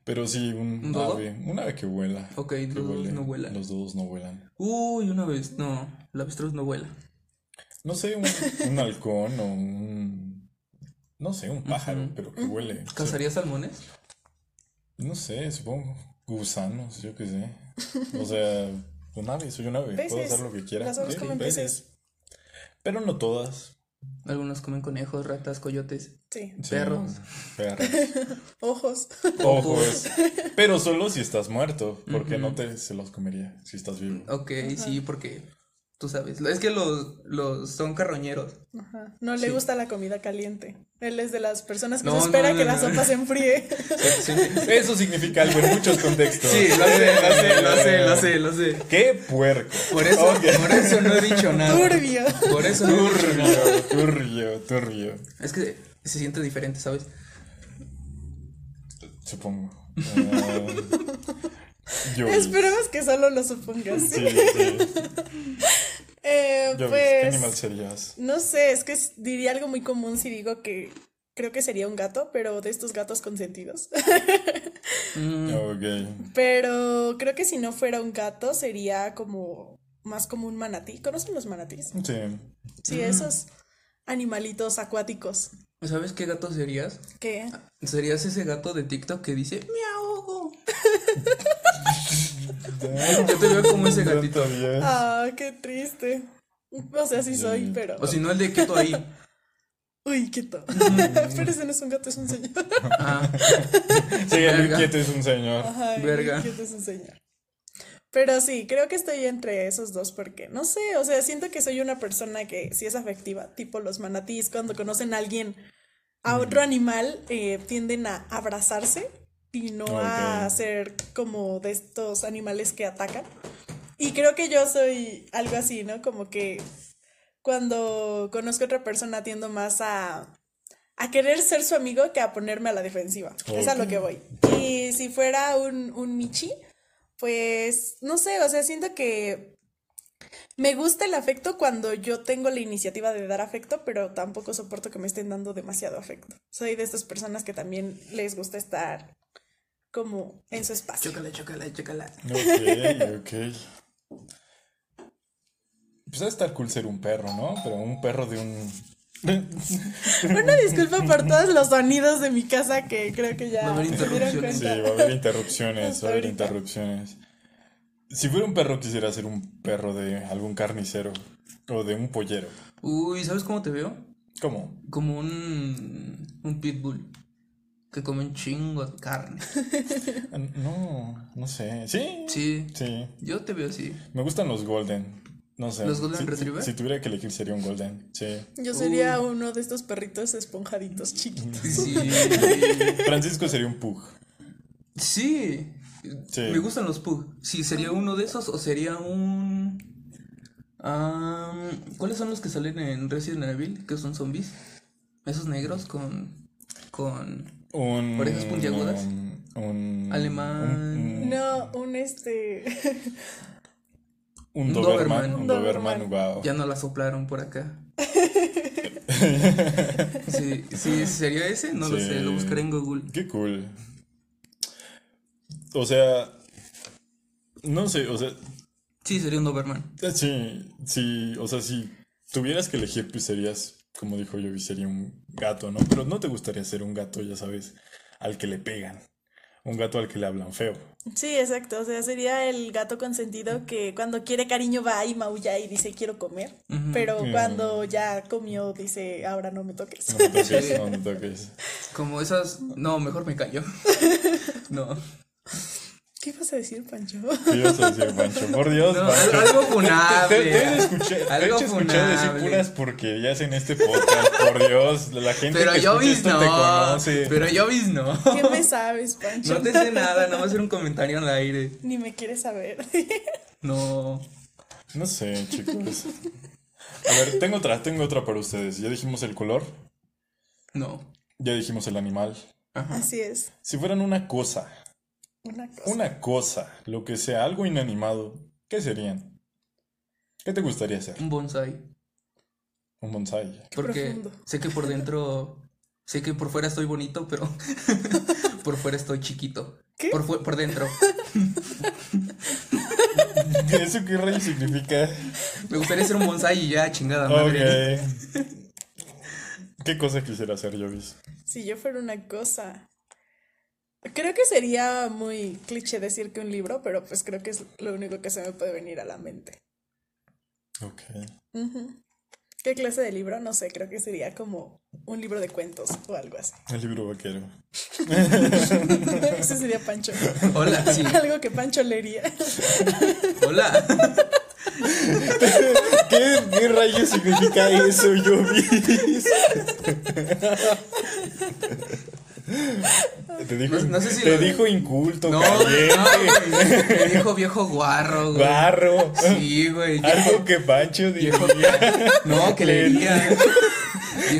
Speaker 1: Pero sí, un,
Speaker 2: ¿Un dodo?
Speaker 1: ave. Un ave que vuela.
Speaker 2: Ok,
Speaker 1: que
Speaker 2: los dos
Speaker 1: huele.
Speaker 2: no vuelan.
Speaker 1: Los dos no vuelan.
Speaker 2: Uy, una vez. No, la avestruz no vuela.
Speaker 1: No sé, un, un halcón o un. No sé, un pájaro, pero que huele.
Speaker 2: ¿Cazarías salmones?
Speaker 1: No sé, supongo. Gusanos, yo qué sé. O sea, un ave, soy un ave. Puedo hacer lo que quiera.
Speaker 3: Las aves
Speaker 1: Sí,
Speaker 3: comen peces.
Speaker 1: Pero no todas.
Speaker 2: Algunos comen conejos, ratas, coyotes.
Speaker 3: Sí.
Speaker 1: Sí,
Speaker 2: Perros.
Speaker 1: Perros.
Speaker 3: Ojos.
Speaker 1: Ojos. Pero solo si estás muerto. Porque no te se los comería si estás vivo.
Speaker 2: Ok, sí, porque tú sabes. Es que los, los son carroñeros.
Speaker 3: Ajá. No le
Speaker 2: Sí.
Speaker 3: gusta la comida caliente. Él es de las personas que
Speaker 2: No,
Speaker 3: se espera
Speaker 2: no,
Speaker 3: que
Speaker 2: no,
Speaker 3: la
Speaker 2: no.
Speaker 3: sopa se enfríe.
Speaker 2: Sí,
Speaker 1: Eso significa algo en muchos contextos.
Speaker 2: Sí, lo sé, lo sé, lo sé, lo sé, lo sé.
Speaker 1: ¡Qué puerco!
Speaker 2: Por eso,
Speaker 1: Ok.
Speaker 2: por eso no he dicho nada.
Speaker 3: Turbio.
Speaker 2: Por eso.
Speaker 1: Turbio, turbio, turbio.
Speaker 2: Es que se siente diferente, ¿sabes?
Speaker 1: Supongo. Yo.
Speaker 3: Esperemos que solo lo supongas.
Speaker 1: Sí, sí.
Speaker 3: Eh,
Speaker 1: Yo, ¿Qué animal
Speaker 3: pues,
Speaker 1: serías?
Speaker 3: no sé, es que diría algo muy común si digo que creo que sería un gato, pero de estos gatos consentidos.
Speaker 2: Mm,
Speaker 1: Ok.
Speaker 3: Pero creo que si no fuera un gato sería como más como un manatí. ¿Conocen los manatís?
Speaker 1: Sí.
Speaker 3: Sí, esos animalitos acuáticos.
Speaker 2: ¿Sabes qué gato serías?
Speaker 3: que
Speaker 2: Serías ese gato de TikTok que dice, me ahogo. Yo te veo como ese gatito.
Speaker 3: Ah, qué triste. O sea, sí soy, pero.
Speaker 2: O si no, el de quieto ahí.
Speaker 3: Uy, quieto. pero ese no es un gato, es un señor.
Speaker 2: Ah,
Speaker 1: Sí, el
Speaker 2: Verga.
Speaker 1: quieto es un señor.
Speaker 3: Ajá, el
Speaker 2: Verga.
Speaker 3: quieto es un señor. Pero sí, creo que estoy entre esos dos porque, no sé, o sea, siento que soy una persona que sí es afectiva, tipo los manatís, cuando conocen a alguien, a otro animal, eh, tienden a abrazarse y no a ser como de estos animales que atacan. Y creo que yo soy algo así, ¿no? Como que cuando conozco a otra persona tiendo más a, a querer ser su amigo que a ponerme a la defensiva. Es a lo que voy. Y si fuera un, un Michi, pues no sé, o sea, siento que me gusta el afecto cuando yo tengo la iniciativa de dar afecto, pero tampoco soporto que me estén dando demasiado afecto. Soy de estas personas que también les gusta estar como en su espacio.
Speaker 2: chócala, chócala, chócala.
Speaker 1: Ok, ok. Pues debe estar cool ser un perro, ¿no? Pero un perro de un.
Speaker 3: Una disculpa por todos los sonidos de mi casa que creo que ya
Speaker 2: Va a haber
Speaker 3: se dieron
Speaker 2: interrupciones.
Speaker 1: Sí, va a haber interrupciones, va a haber interrupciones. Si fuera un perro, quisiera ser un perro de algún carnicero o de un pollero.
Speaker 2: Uy, ¿sabes cómo te veo?
Speaker 1: ¿Cómo?
Speaker 2: Como un, un pitbull que come un chingo de carne.
Speaker 1: Ah, No, no sé. ¿Sí?
Speaker 2: Sí,
Speaker 1: Sí.
Speaker 2: yo te veo así.
Speaker 1: Me gustan los golden. No sé.
Speaker 2: ¿Los golden
Speaker 1: Si-
Speaker 2: retriever?
Speaker 1: Si tuviera que elegir, sería un golden. Sí.
Speaker 3: Yo sería uno de estos perritos esponjaditos chiquitos.
Speaker 2: Sí,
Speaker 1: Francisco sería un pug.
Speaker 2: sí.
Speaker 1: Sí.
Speaker 2: Me gustan los pug. Sí, sería uno de esos o sería un... Am, ¿Cuáles son los que salen en Resident Evil? Que son zombies. Esos negros con... Con...
Speaker 1: Un.
Speaker 2: ¿Orejas puntiagudas?
Speaker 1: Un. un-
Speaker 2: Alemán.
Speaker 1: Un, un,
Speaker 3: No, un este.
Speaker 1: un Doberman. Un Doberman, wow.
Speaker 2: Ya no la soplaron por acá. Sí, sí, ¿sería ese? No lo sé, lo buscaré en Google.
Speaker 1: Qué cool. O sea. No sé, o sea.
Speaker 2: Sí, sería un Doberman.
Speaker 1: Sí, sí, o sea, si tuvieras que elegir, pues serías, como dijo yo, sería un gato, ¿no? Pero no te gustaría ser un gato, ya sabes, al que le pegan. Un gato al que le hablan feo.
Speaker 3: Sí, exacto. O sea, sería el gato consentido que cuando quiere cariño va y maulla y dice quiero comer. Pero cuando ya comió dice ahora no me toques.
Speaker 1: No me toques, no me toques.
Speaker 2: Como esas. No, mejor me callo. No.
Speaker 3: ¿Qué vas a decir, Pancho?
Speaker 1: ¿Qué ibas a decir, Pancho? Por Dios,
Speaker 2: No,
Speaker 1: Pancho.
Speaker 2: algo- algo
Speaker 1: Te,
Speaker 2: funable.
Speaker 1: te, te he escuché- te he
Speaker 2: Algo
Speaker 1: hecho escuchar decir puras porquerías en este podcast, por Dios. La gente
Speaker 2: Pero
Speaker 1: que
Speaker 2: yo
Speaker 1: escucha esto
Speaker 2: no.
Speaker 1: te conoce.
Speaker 2: Pero yo vis no.
Speaker 3: ¿Qué me sabes, Pancho?
Speaker 2: No te sé nada, no voy a hacer un comentario al aire.
Speaker 3: Ni me quieres saber.
Speaker 2: No.
Speaker 1: No sé, chicos. A ver, tengo otra, tengo otra para ustedes. Ya dijimos el color,
Speaker 2: No.
Speaker 1: ya dijimos el animal.
Speaker 3: Así es.
Speaker 1: Si fueran una cosa,
Speaker 3: Una cosa.
Speaker 1: una cosa, lo que sea, algo inanimado, ¿qué serían? ¿Qué te gustaría ser?
Speaker 2: Un bonsai.
Speaker 1: Un bonsai.
Speaker 2: Porque
Speaker 3: profundo.
Speaker 2: sé que por dentro. Sé que por fuera estoy bonito, pero por fuera estoy chiquito.
Speaker 3: ¿Qué?
Speaker 2: Por, fu- por dentro.
Speaker 1: ¿Eso qué rey significa?
Speaker 2: Me gustaría ser un bonsai y ya, chingada madre.
Speaker 1: ¿Qué cosa quisiera hacer, Jovis?
Speaker 3: Si yo fuera una cosa. Creo que sería muy cliché decir que un libro, pero pues creo que es lo único que se me puede venir a la mente.
Speaker 1: Ok.
Speaker 3: ¿Qué clase de libro? No sé, creo que sería como un libro de cuentos o algo así.
Speaker 1: El libro vaquero.
Speaker 3: Ese sería Pancho.
Speaker 2: Hola, sí.
Speaker 3: Algo que Pancho leería.
Speaker 2: Hola.
Speaker 1: ¿Qué, qué rayos significa eso, Yovis? Te dijo,
Speaker 2: No- no sé si
Speaker 1: te
Speaker 2: lo-
Speaker 1: dijo inculto,
Speaker 2: No,
Speaker 1: caliente,
Speaker 2: no, me dijo viejo guarro, güey.
Speaker 1: barro.
Speaker 2: Sí, güey.
Speaker 1: Algo que Pancho diría.
Speaker 2: Viejo No, que le diría.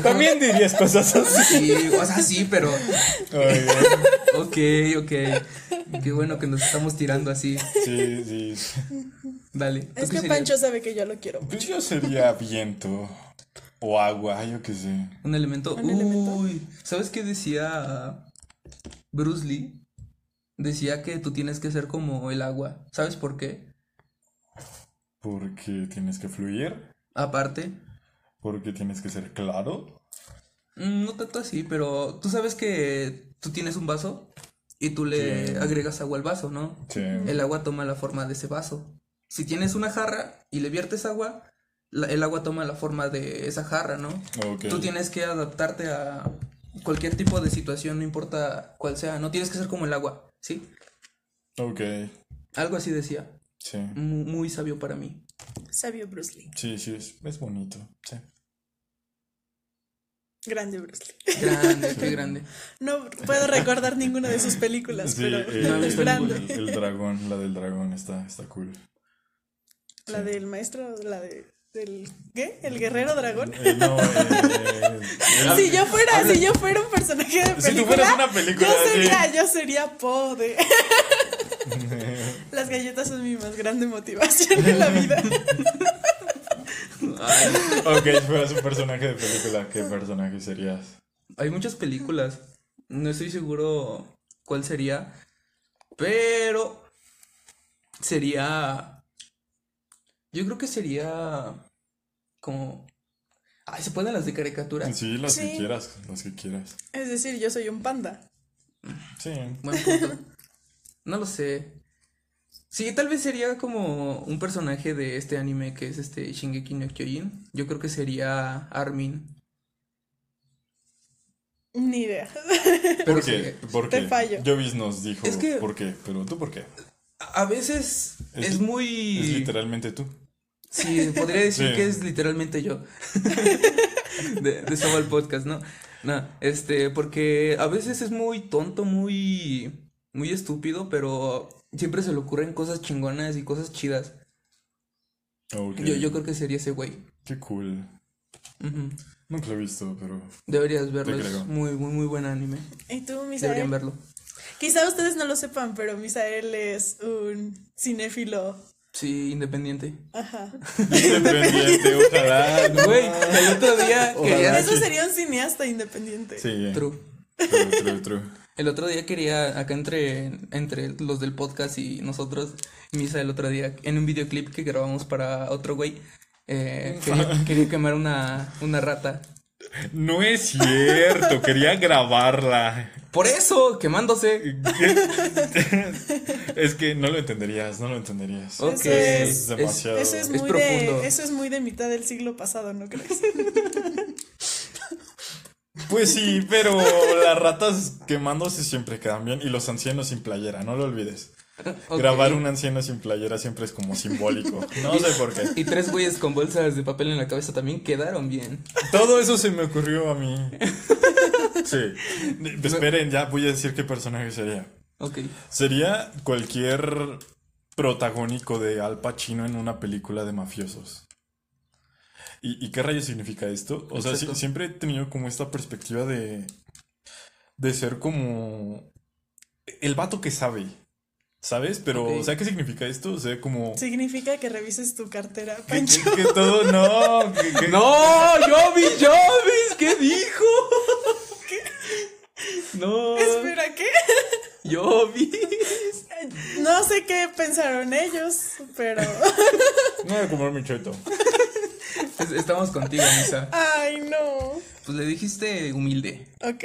Speaker 1: También dirías cosas así.
Speaker 2: Sí, o sea, sí, pero.
Speaker 1: Ay,
Speaker 2: Ok, ok. Qué bueno que nos estamos tirando así.
Speaker 1: sí, sí.
Speaker 2: Dale. ¿tú
Speaker 3: Es que? Pancho sabe que yo lo quiero.
Speaker 1: Pues yo sería viento. O agua, yo qué sé.
Speaker 2: Un elemento.
Speaker 3: ¿Un elemento?
Speaker 2: Uy, ¿sabes qué decía Bruce Lee? Decía que tú tienes que ser como el agua. ¿Sabes por qué?
Speaker 1: Porque tienes que fluir.
Speaker 2: Aparte,
Speaker 1: Porque tienes que ser claro.
Speaker 2: mm, no tanto así, pero tú sabes que tú tienes un vaso y tú le
Speaker 1: Sí.
Speaker 2: agregas agua al vaso, ¿no?
Speaker 1: Sí.
Speaker 2: El agua toma la forma de ese vaso. Si tienes una jarra y le viertes agua, la- el agua toma la forma de esa jarra, ¿no?
Speaker 1: Ok.
Speaker 2: Tú tienes que adaptarte a cualquier tipo de situación, no importa cuál sea. No tienes que ser como el agua, ¿sí?
Speaker 1: Ok.
Speaker 2: Algo así decía.
Speaker 1: Sí.
Speaker 2: Mu- Muy, sabio para mí.
Speaker 3: Sabio Bruce Lee.
Speaker 1: Sí, sí, es, es bonito. Sí.
Speaker 3: Grande Bruce Lee.
Speaker 2: Grande, qué grande.
Speaker 3: No puedo recordar ninguna de sus películas,
Speaker 1: Sí,
Speaker 3: pero
Speaker 1: eh,
Speaker 2: no,
Speaker 1: el,
Speaker 3: es grande.
Speaker 1: el- el dragón, la del dragón está, está cool.
Speaker 3: La
Speaker 1: Sí.
Speaker 3: del maestro, la de del ¿qué? ¿El guerrero dragón?
Speaker 1: Eh, no, eh, el-
Speaker 3: Si yo fuera, si yo fuera un personaje de película,
Speaker 1: Si tú fueras una película,
Speaker 3: yo
Speaker 1: sí.
Speaker 3: sería, yo sería Po de Las galletas son mi más grande motivación en la vida.
Speaker 2: Ay,
Speaker 1: ok, si fueras un personaje de película, ¿qué personaje serías?
Speaker 2: hay muchas películas. No estoy seguro cuál sería. Pero sería. Yo creo que sería como. Ay, se pueden las de caricatura.
Speaker 1: Sí, las que quieras, las que quieras.
Speaker 3: Es decir, yo soy un panda.
Speaker 1: Sí.
Speaker 2: Buen punto. No lo sé. Sí, tal vez sería como un personaje de este anime que es este Shingeki no Kyojin. Yo creo que sería Armin.
Speaker 3: Ni idea.
Speaker 1: ¿Por qué? ¿Por
Speaker 3: Te
Speaker 1: qué?
Speaker 3: fallo.
Speaker 1: Jovis nos dijo
Speaker 2: Es que-
Speaker 1: por qué, pero tú por qué.
Speaker 2: a veces
Speaker 1: Es-
Speaker 2: es, muy...
Speaker 1: Es literalmente tú.
Speaker 2: Sí, podría decir
Speaker 1: Sí.
Speaker 2: que es literalmente yo. de, de Saba el podcast, ¿no? No, este, porque a veces es muy tonto, muy, muy estúpido, pero siempre se le ocurren cosas chingonas y cosas chidas. Yo, yo creo que sería ese güey.
Speaker 1: Qué cool. Nunca lo he visto, pero.
Speaker 2: Deberías verlo, es muy, muy, muy buen anime.
Speaker 3: ¿Y tú,
Speaker 2: Deberían
Speaker 3: Misael?
Speaker 2: verlo.
Speaker 3: Quizá ustedes no lo sepan, pero Misael es un cinéfilo.
Speaker 2: Sí, independiente.
Speaker 3: Ajá.
Speaker 1: Independiente, ojalá. no.
Speaker 2: Güey, el otro día quería...
Speaker 3: Eso sería un cineasta independiente.
Speaker 1: Sí.
Speaker 2: True.
Speaker 1: True, true, true.
Speaker 2: El otro día quería, acá entre, entre los del podcast y nosotros, Misa el otro día, en un videoclip que grabamos para otro güey, eh, quería, quería quemar una, una rata.
Speaker 1: No es cierto, quería grabarla.
Speaker 2: Por eso, quemándose.
Speaker 1: es que no lo entenderías, no lo entenderías.
Speaker 2: Ok.
Speaker 3: Eso es-
Speaker 1: Es demasiado.
Speaker 3: Eso es
Speaker 2: Es
Speaker 3: muy
Speaker 2: profundo.
Speaker 3: de eso es muy de mitad del siglo pasado, ¿no crees?
Speaker 1: Pues sí, pero las ratas quemándose siempre quedan bien y los ancianos sin playera, no lo olvides. Grabar un anciano sin playera siempre es como simbólico. No sé por qué.
Speaker 2: Y tres güeyes con bolsas de papel en la cabeza también quedaron bien.
Speaker 1: Todo eso se me ocurrió a mí. Sí. Esperen, ya voy a decir qué personaje sería.
Speaker 2: Ok.
Speaker 1: Sería cualquier protagónico de Al Pacino en una película de mafiosos. ¿Y, y qué rayos significa esto? O sea, siempre he tenido como esta perspectiva de, de ser como el vato que sabe, ¿sabes? Pero,
Speaker 2: Ok.
Speaker 1: o sea, ¿qué significa esto? O sea, como...
Speaker 3: Significa que revises tu cartera,
Speaker 1: Que,
Speaker 3: Pancho.
Speaker 1: que- que todo, no, que- que-
Speaker 2: ¡No! ¡Jovi, Jovis! ¿Qué dijo? No.
Speaker 3: Espera, ¿qué?
Speaker 2: Jovis.
Speaker 3: No sé qué pensaron ellos, pero
Speaker 1: No voy a comer mi cheto.
Speaker 2: Es- Estamos contigo, Misa.
Speaker 3: Ay, no.
Speaker 2: Pues le dijiste humilde.
Speaker 3: Ok.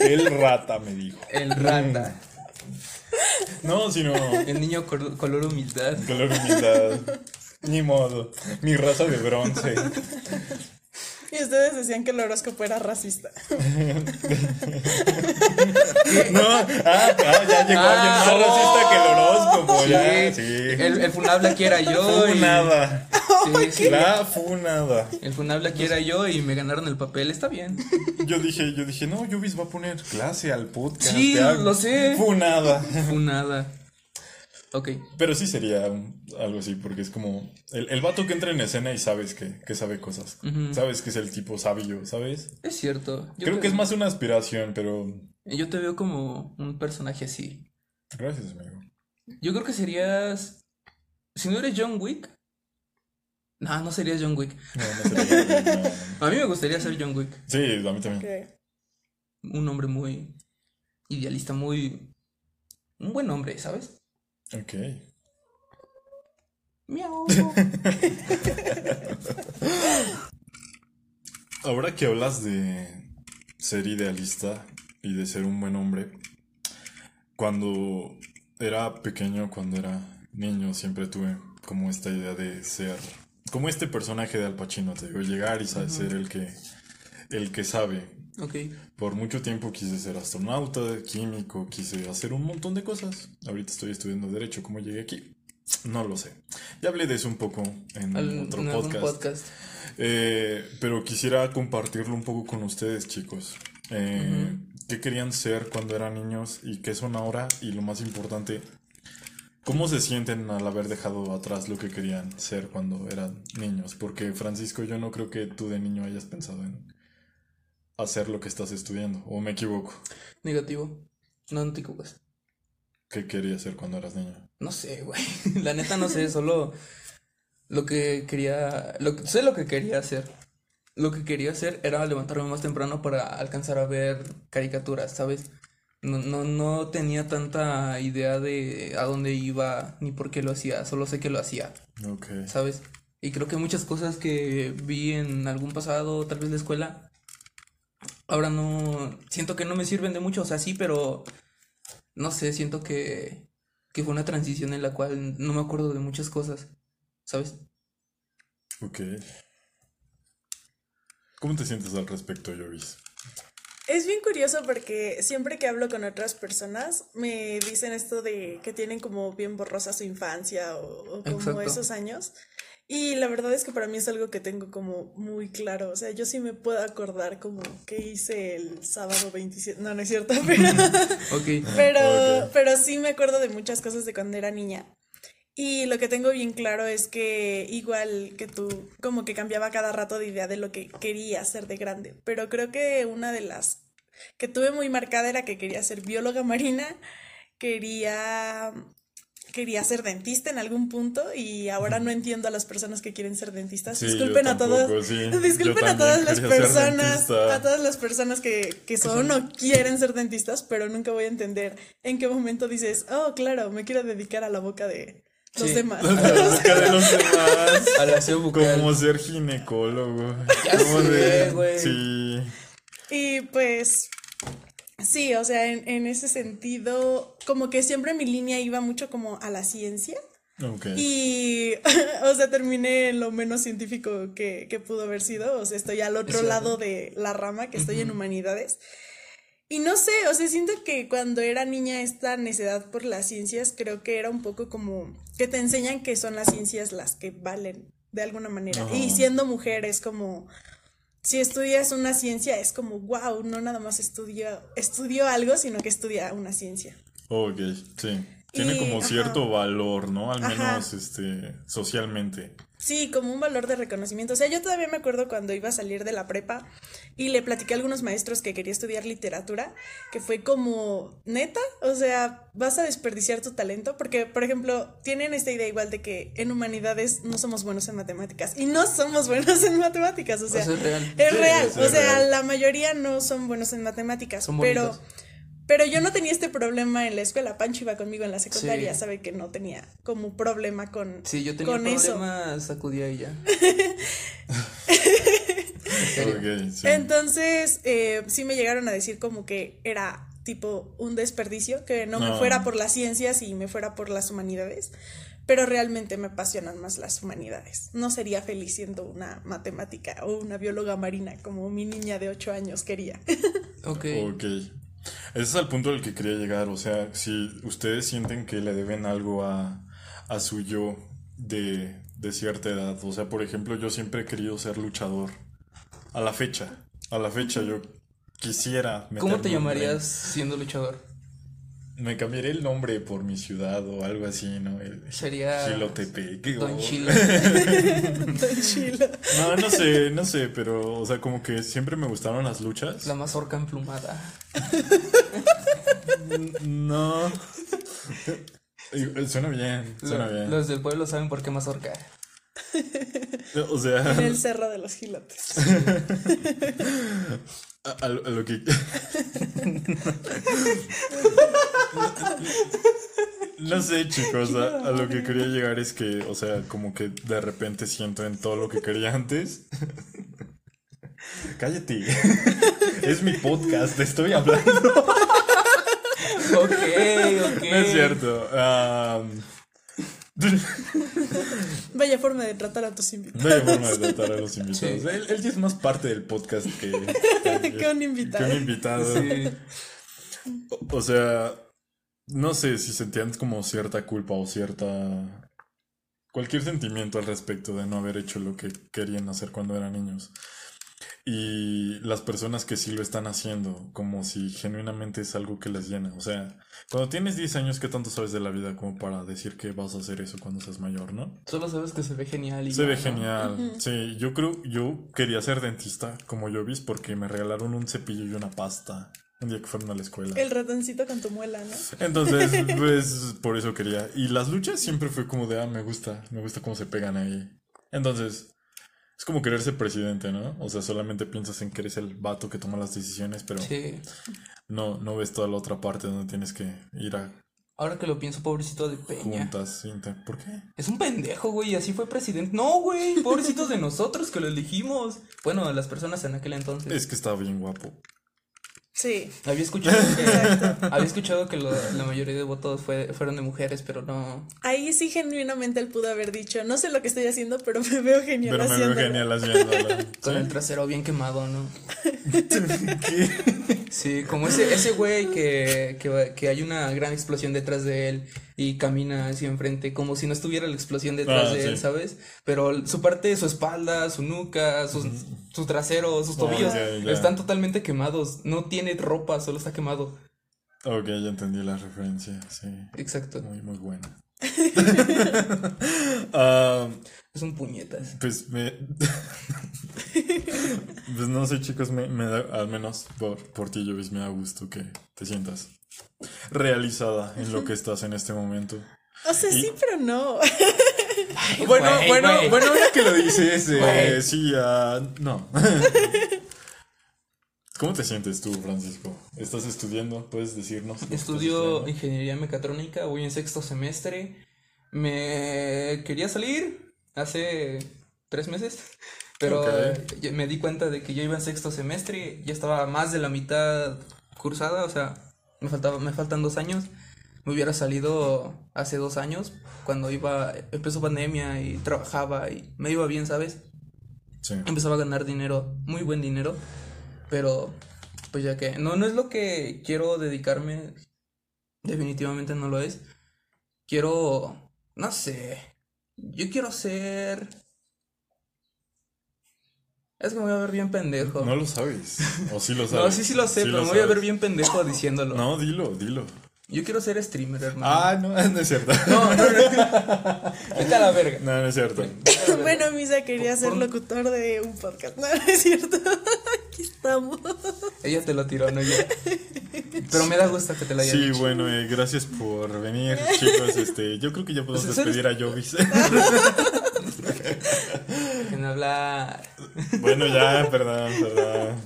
Speaker 1: El rata me dijo.
Speaker 2: El rata.
Speaker 1: No, sino
Speaker 2: El niño color humildad.
Speaker 1: color humildad. Ni modo. Mi raza de bronce.
Speaker 3: Y ustedes decían que el horóscopo era racista.
Speaker 1: No, ah, ah, ya llegó alguien más
Speaker 2: Ah,
Speaker 1: racista que el horóscopo.
Speaker 2: Sí,
Speaker 1: ya, sí.
Speaker 2: El, el funable aquí era yo. y-
Speaker 1: Funada.
Speaker 2: Sí, sí.
Speaker 1: La funada.
Speaker 2: El funable aquí era yo y me ganaron el papel. Está bien.
Speaker 1: Yo dije, yo dije, no, Yubis va a poner clase al podcast.
Speaker 2: Sí, lo sé.
Speaker 1: Funada.
Speaker 2: Funada. Ok.
Speaker 1: Pero sí sería algo así, porque es como el, el vato que entra en escena y sabes que, que sabe cosas. Sabes que es el tipo sabio, ¿sabes?
Speaker 2: Es cierto. Yo
Speaker 1: Creo que es más una aspiración, pero
Speaker 2: Yo te veo como un personaje así.
Speaker 1: gracias, amigo.
Speaker 2: Yo creo que serías. Si no eres John Wick. No, no serías John Wick.
Speaker 1: No, no sería- no, no.
Speaker 2: A mí me gustaría ser John Wick.
Speaker 1: Sí, a mí también.
Speaker 2: Un hombre muy idealista, muy. Un buen hombre, ¿sabes?
Speaker 1: Ok.
Speaker 2: Miau.
Speaker 1: Ahora que hablas de ser idealista y de ser un buen hombre, cuando era pequeño, cuando era niño, siempre tuve como esta idea de ser como este personaje de Al Pacino, te digo, llegar y sa- ser el que el que sabe. Por mucho tiempo quise ser astronauta, químico, quise hacer un montón de cosas. Ahorita estoy estudiando derecho, ¿cómo llegué aquí? No lo sé. Ya hablé de eso un poco en
Speaker 2: Al-
Speaker 1: otro
Speaker 2: en algún
Speaker 1: podcast.
Speaker 2: podcast.
Speaker 1: Eh, pero quisiera compartirlo un poco con ustedes, chicos. Eh, ¿Qué querían ser cuando eran niños y qué son ahora? Y lo más importante, ¿cómo se sienten al haber dejado atrás lo que querían ser cuando eran niños? Porque Francisco, yo no creo que tú de niño hayas pensado en hacer lo que estás estudiando, o me equivoco.
Speaker 2: Negativo. No, no te equivocas.
Speaker 1: ¿Qué querías ser cuando eras niño?
Speaker 2: No sé, güey. La neta no sé, solo lo que quería, lo que, sé lo que quería hacer. Lo que quería hacer era levantarme más temprano para alcanzar a ver caricaturas, ¿sabes? No, no, no tenía tanta idea de a dónde iba ni por qué lo hacía, solo sé que lo hacía,
Speaker 1: Ok.
Speaker 2: ¿sabes? Y creo que muchas cosas que vi en algún pasado, tal vez de escuela, ahora no, siento que no me sirven de mucho, o sea, sí, pero no sé, siento que, que fue una transición en la cual no me acuerdo de muchas cosas, ¿sabes?
Speaker 1: Ok. ¿Cómo te sientes al respecto, Jovis?
Speaker 3: Es bien curioso porque siempre que hablo con otras personas me dicen esto de que tienen como bien borrosa su infancia o, o como
Speaker 2: Exacto.
Speaker 3: esos años. Y la verdad es que para mí es algo que tengo como muy claro. O sea, yo sí me puedo acordar como que hice el sábado 27. No, no es cierto, pero,
Speaker 2: Ok,
Speaker 3: pero,
Speaker 1: Ok.
Speaker 3: pero sí me acuerdo de muchas cosas de cuando era niña. Y lo que tengo bien claro es que igual que tú, como que cambiaba cada rato de idea de lo que quería hacer de grande. Pero creo que una de las que tuve muy marcada era que quería ser bióloga marina, quería quería ser dentista en algún punto y ahora no entiendo a las personas que quieren ser dentistas.
Speaker 1: Sí,
Speaker 3: disculpen a todas,
Speaker 1: sí.
Speaker 3: Disculpen a todas las
Speaker 1: ser
Speaker 3: personas, a todas las personas que, que son o quieren ser dentistas, pero nunca voy a entender en qué momento dices, oh, claro, me quiero dedicar a la boca de los
Speaker 2: Sí.
Speaker 3: demás.
Speaker 1: La boca de los demás.
Speaker 2: al aseo bucal.
Speaker 1: Como ser ginecólogo.
Speaker 2: Ya
Speaker 1: Como
Speaker 2: sé, güey.
Speaker 1: Sí.
Speaker 3: Y pues sí, o sea, en, en ese sentido, como que siempre mi línea iba mucho como a la ciencia.
Speaker 1: Ok.
Speaker 3: Y, o sea, terminé en lo menos científico que, que pudo haber sido. O sea, estoy al otro
Speaker 2: Exacto.
Speaker 3: lado de la rama, que estoy en humanidades. Y no sé, o sea, siento que cuando era niña esta necedad por las ciencias, creo que era un poco como que te enseñan que son las ciencias las que valen de alguna manera. Y siendo mujer es como, si estudias una ciencia es como, wow, no nada más estudio, estudio algo, sino que estudia una ciencia.
Speaker 1: Ok, sí. Tiene
Speaker 3: Y,
Speaker 1: como
Speaker 3: ajá.
Speaker 1: cierto valor, ¿no? Al
Speaker 3: Ajá.
Speaker 1: menos este socialmente.
Speaker 3: Sí, como un valor de reconocimiento. O sea, yo todavía me acuerdo cuando iba a salir de la prepa y le platiqué a algunos maestros que quería estudiar literatura, que fue como, neta, o sea, vas a desperdiciar tu talento, porque, por ejemplo, tienen esta idea igual de que en humanidades no somos buenos en matemáticas y no somos buenos en matemáticas, o sea,
Speaker 2: O sea, es real.
Speaker 3: es
Speaker 1: Sí,
Speaker 3: real,
Speaker 1: sí,
Speaker 3: o sea,
Speaker 1: real.
Speaker 3: la mayoría no son buenos en matemáticas,
Speaker 2: Son
Speaker 3: pero...
Speaker 2: bonitos.
Speaker 3: Pero yo no tenía este problema en la escuela. Pancho iba conmigo en la secundaria,
Speaker 2: Sí.
Speaker 3: sabe que no tenía como problema con,
Speaker 2: Sí, yo tenía
Speaker 3: con eso.
Speaker 2: problemas, sacudía y ya.
Speaker 1: Sí.
Speaker 3: Entonces, eh, sí me llegaron a decir como que era tipo un desperdicio, que no me fuera por las ciencias y me fuera por las humanidades, pero realmente me apasionan más las humanidades. No sería feliz siendo una matemática o una bióloga marina como mi niña de 8 años quería.
Speaker 2: Ok.
Speaker 1: Ok. Ese es el punto al que quería llegar. O sea, si ustedes sienten que le deben algo a, a su yo de, de cierta edad. O sea, por ejemplo, yo siempre he querido ser luchador. A la fecha. A la fecha yo quisiera
Speaker 2: ¿Cómo te llamarías siendo luchador?
Speaker 1: Me cambiaré el nombre por mi ciudad o algo así, ¿no? El
Speaker 2: Sería. Don Chilo.
Speaker 3: Tan chilo.
Speaker 1: No, no sé, no sé, pero, o sea, como que siempre me gustaron las luchas.
Speaker 2: La mazorca emplumada.
Speaker 1: No. Suena bien, suena bien.
Speaker 2: Los del pueblo saben por qué mazorca.
Speaker 1: O sea,
Speaker 3: En el cerro de los gilotes.
Speaker 1: a, a lo a lo que. No sé, chicos, a, a lo que quería llegar es que, o sea, como que de repente siento en todo lo que quería antes. Cállate. Es mi podcast, te estoy hablando.
Speaker 2: Ok, ok.
Speaker 1: No es cierto. Am,
Speaker 3: Vaya forma de tratar a tus invitados.
Speaker 1: no hay forma de tratar a los invitados.
Speaker 2: Sí.
Speaker 1: Él, él ya es más parte del podcast que,
Speaker 3: Que un invitado.
Speaker 1: que un invitado.
Speaker 2: Sí.
Speaker 1: O sea, no sé si sentían como cierta culpa o cierta... Cualquier sentimiento al respecto de no haber hecho lo que querían hacer cuando eran niños. Y las personas que sí lo están haciendo, como si genuinamente es algo que les llena. O sea, cuando tienes 10 años, ¿qué tanto sabes de la vida como para decir que vas a hacer eso cuando seas mayor, no?
Speaker 2: Solo sabes que se ve genial. Y
Speaker 1: Se
Speaker 2: ya,
Speaker 1: ve
Speaker 2: ¿no?
Speaker 1: genial. Sí, yo creo, yo quería ser dentista como yo vi porque me regalaron un cepillo y una pasta un día que fueron a la escuela.
Speaker 3: El ratoncito con tu muela, ¿no?
Speaker 1: Entonces, pues por eso quería. Y las luchas siempre fue como de, ah, me gusta, me gusta cómo se pegan ahí. Entonces, es como querer ser presidente, ¿no? O sea, solamente piensas en que eres el vato que toma las decisiones, pero
Speaker 2: Sí.
Speaker 1: no, no ves toda la otra parte donde tienes que ir a
Speaker 2: Ahora que lo pienso, pobrecito de Peña.
Speaker 1: juntas. ¿Por qué?
Speaker 2: Es un pendejo, güey, y así fue presidente. No, güey, pobrecitos de nosotros que lo elegimos. Bueno, las personas en aquel entonces.
Speaker 1: Es que estaba bien guapo.
Speaker 3: Sí.
Speaker 2: Había escuchado que, había escuchado que lo- la mayoría de votos fue, fueron de mujeres, pero no.
Speaker 3: Ahí sí genuinamente él pudo haber dicho, no sé lo que estoy haciendo, pero me veo genial
Speaker 1: Pero me veo
Speaker 3: haciéndolo".
Speaker 1: genial haciéndolo.
Speaker 2: Con el trasero bien quemado, ¿no? Sí, como ese, ese güey que, que, que hay una gran explosión detrás de él y camina hacia enfrente, como si no estuviera la explosión detrás
Speaker 1: Ah,
Speaker 2: de él,
Speaker 1: sí.
Speaker 2: ¿sabes? Pero su parte, su espalda, su nuca, sus, su trasero, sus
Speaker 1: Ah,
Speaker 2: tobillos están totalmente quemados. No tiene ropa, solo está quemado.
Speaker 1: Ok, ya entendí la referencia, sí.
Speaker 2: Exacto.
Speaker 1: Muy, muy buena. Ah,
Speaker 2: Es un puñetas.
Speaker 1: pues me. pues no sé, chicos, me, me da, al menos por, por ti, Jovis, me da gusto que te sientas realizada en lo que estás en este momento.
Speaker 3: O sea, sí, pero no.
Speaker 1: Bueno, bueno, bueno, ahora que lo dices, eh, sí, ah, no. ¿Cómo te sientes tú, Francisco? ¿Estás estudiando? ¿Puedes decirnos?
Speaker 2: Estudio ingeniería mecatrónica, voy en sexto semestre. Me quería salir hace tres meses, pero me di cuenta de que yo iba en sexto semestre, ya estaba más de la mitad cursada, o sea, me faltaba, me faltan dos años. Me hubiera salido hace dos años, cuando iba, empezó pandemia y trabajaba y me iba bien, ¿sabes?
Speaker 1: Sí.
Speaker 2: empezaba a ganar dinero, muy buen dinero, pero pues ya que no, no es lo que quiero dedicarme, definitivamente no lo es. Quiero, no sé, yo quiero ser... Es que me voy a ver bien pendejo.
Speaker 1: No lo sabes. O sí lo sabes.
Speaker 2: No, sí, sí lo sé, pero me voy a ver bien pendejo diciéndolo.
Speaker 1: No, dilo, dilo.
Speaker 2: Yo quiero ser streamer, hermano.
Speaker 1: Ah, no, no es cierto.
Speaker 2: No, no, no. Vete a la verga.
Speaker 1: No, no es cierto.
Speaker 3: bueno, Misa quería ser locutor de un podcast. No, no es cierto. Aquí estamos.
Speaker 2: Ella te lo tiró, no yo. Pero me da gusto que te lo haya
Speaker 1: Sí,
Speaker 2: dicho.
Speaker 1: bueno, eh, gracias por venir, chicos. Este, yo creo que ya podemos
Speaker 2: Pues,
Speaker 1: despedir a Jovis.
Speaker 2: Dejen hablar.
Speaker 1: Bueno, ya, perdón, perdón.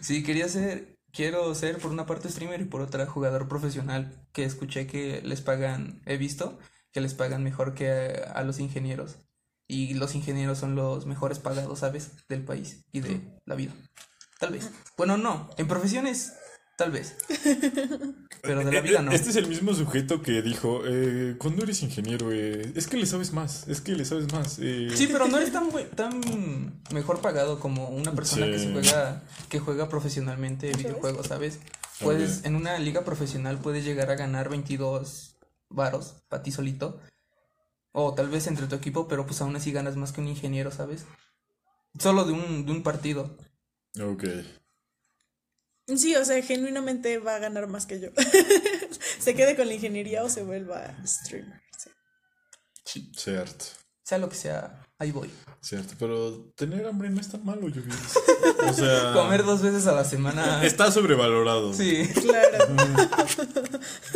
Speaker 2: Sí, quería ser. quiero ser por una parte streamer y por otra jugador profesional, que escuché que les pagan, he visto, que les pagan mejor que a, a los ingenieros. Y los ingenieros son los mejores pagados, ¿sabes? Del país y de la vida. Tal vez. Bueno, no. En profesiones, tal vez. Pero de la vida no.
Speaker 1: Este es el mismo sujeto que dijo, eh, cuando eres ingeniero, eh, es que le sabes más, es que le sabes más. eh".
Speaker 2: Sí, pero no eres tan, tan mejor pagado como una persona que se juega, que juega profesionalmente videojuegos, ¿sabes? Puedes, en una liga profesional puedes llegar a ganar 22 varos para ti solito. O tal vez entre tu equipo, pero pues aún así ganas más que un ingeniero, ¿sabes? Solo de un, de un partido.
Speaker 1: Ok.
Speaker 3: Sí, o sea, genuinamente va a ganar más que yo. se quede con la ingeniería o se vuelva streamer. sí.
Speaker 1: Cierto,
Speaker 2: Sea lo que sea, ahí voy.
Speaker 1: cierto. Pero tener hambre no es tan malo, yo O sea,
Speaker 2: Comer dos veces a la semana.
Speaker 1: está sobrevalorado.
Speaker 2: Sí,
Speaker 3: Claro.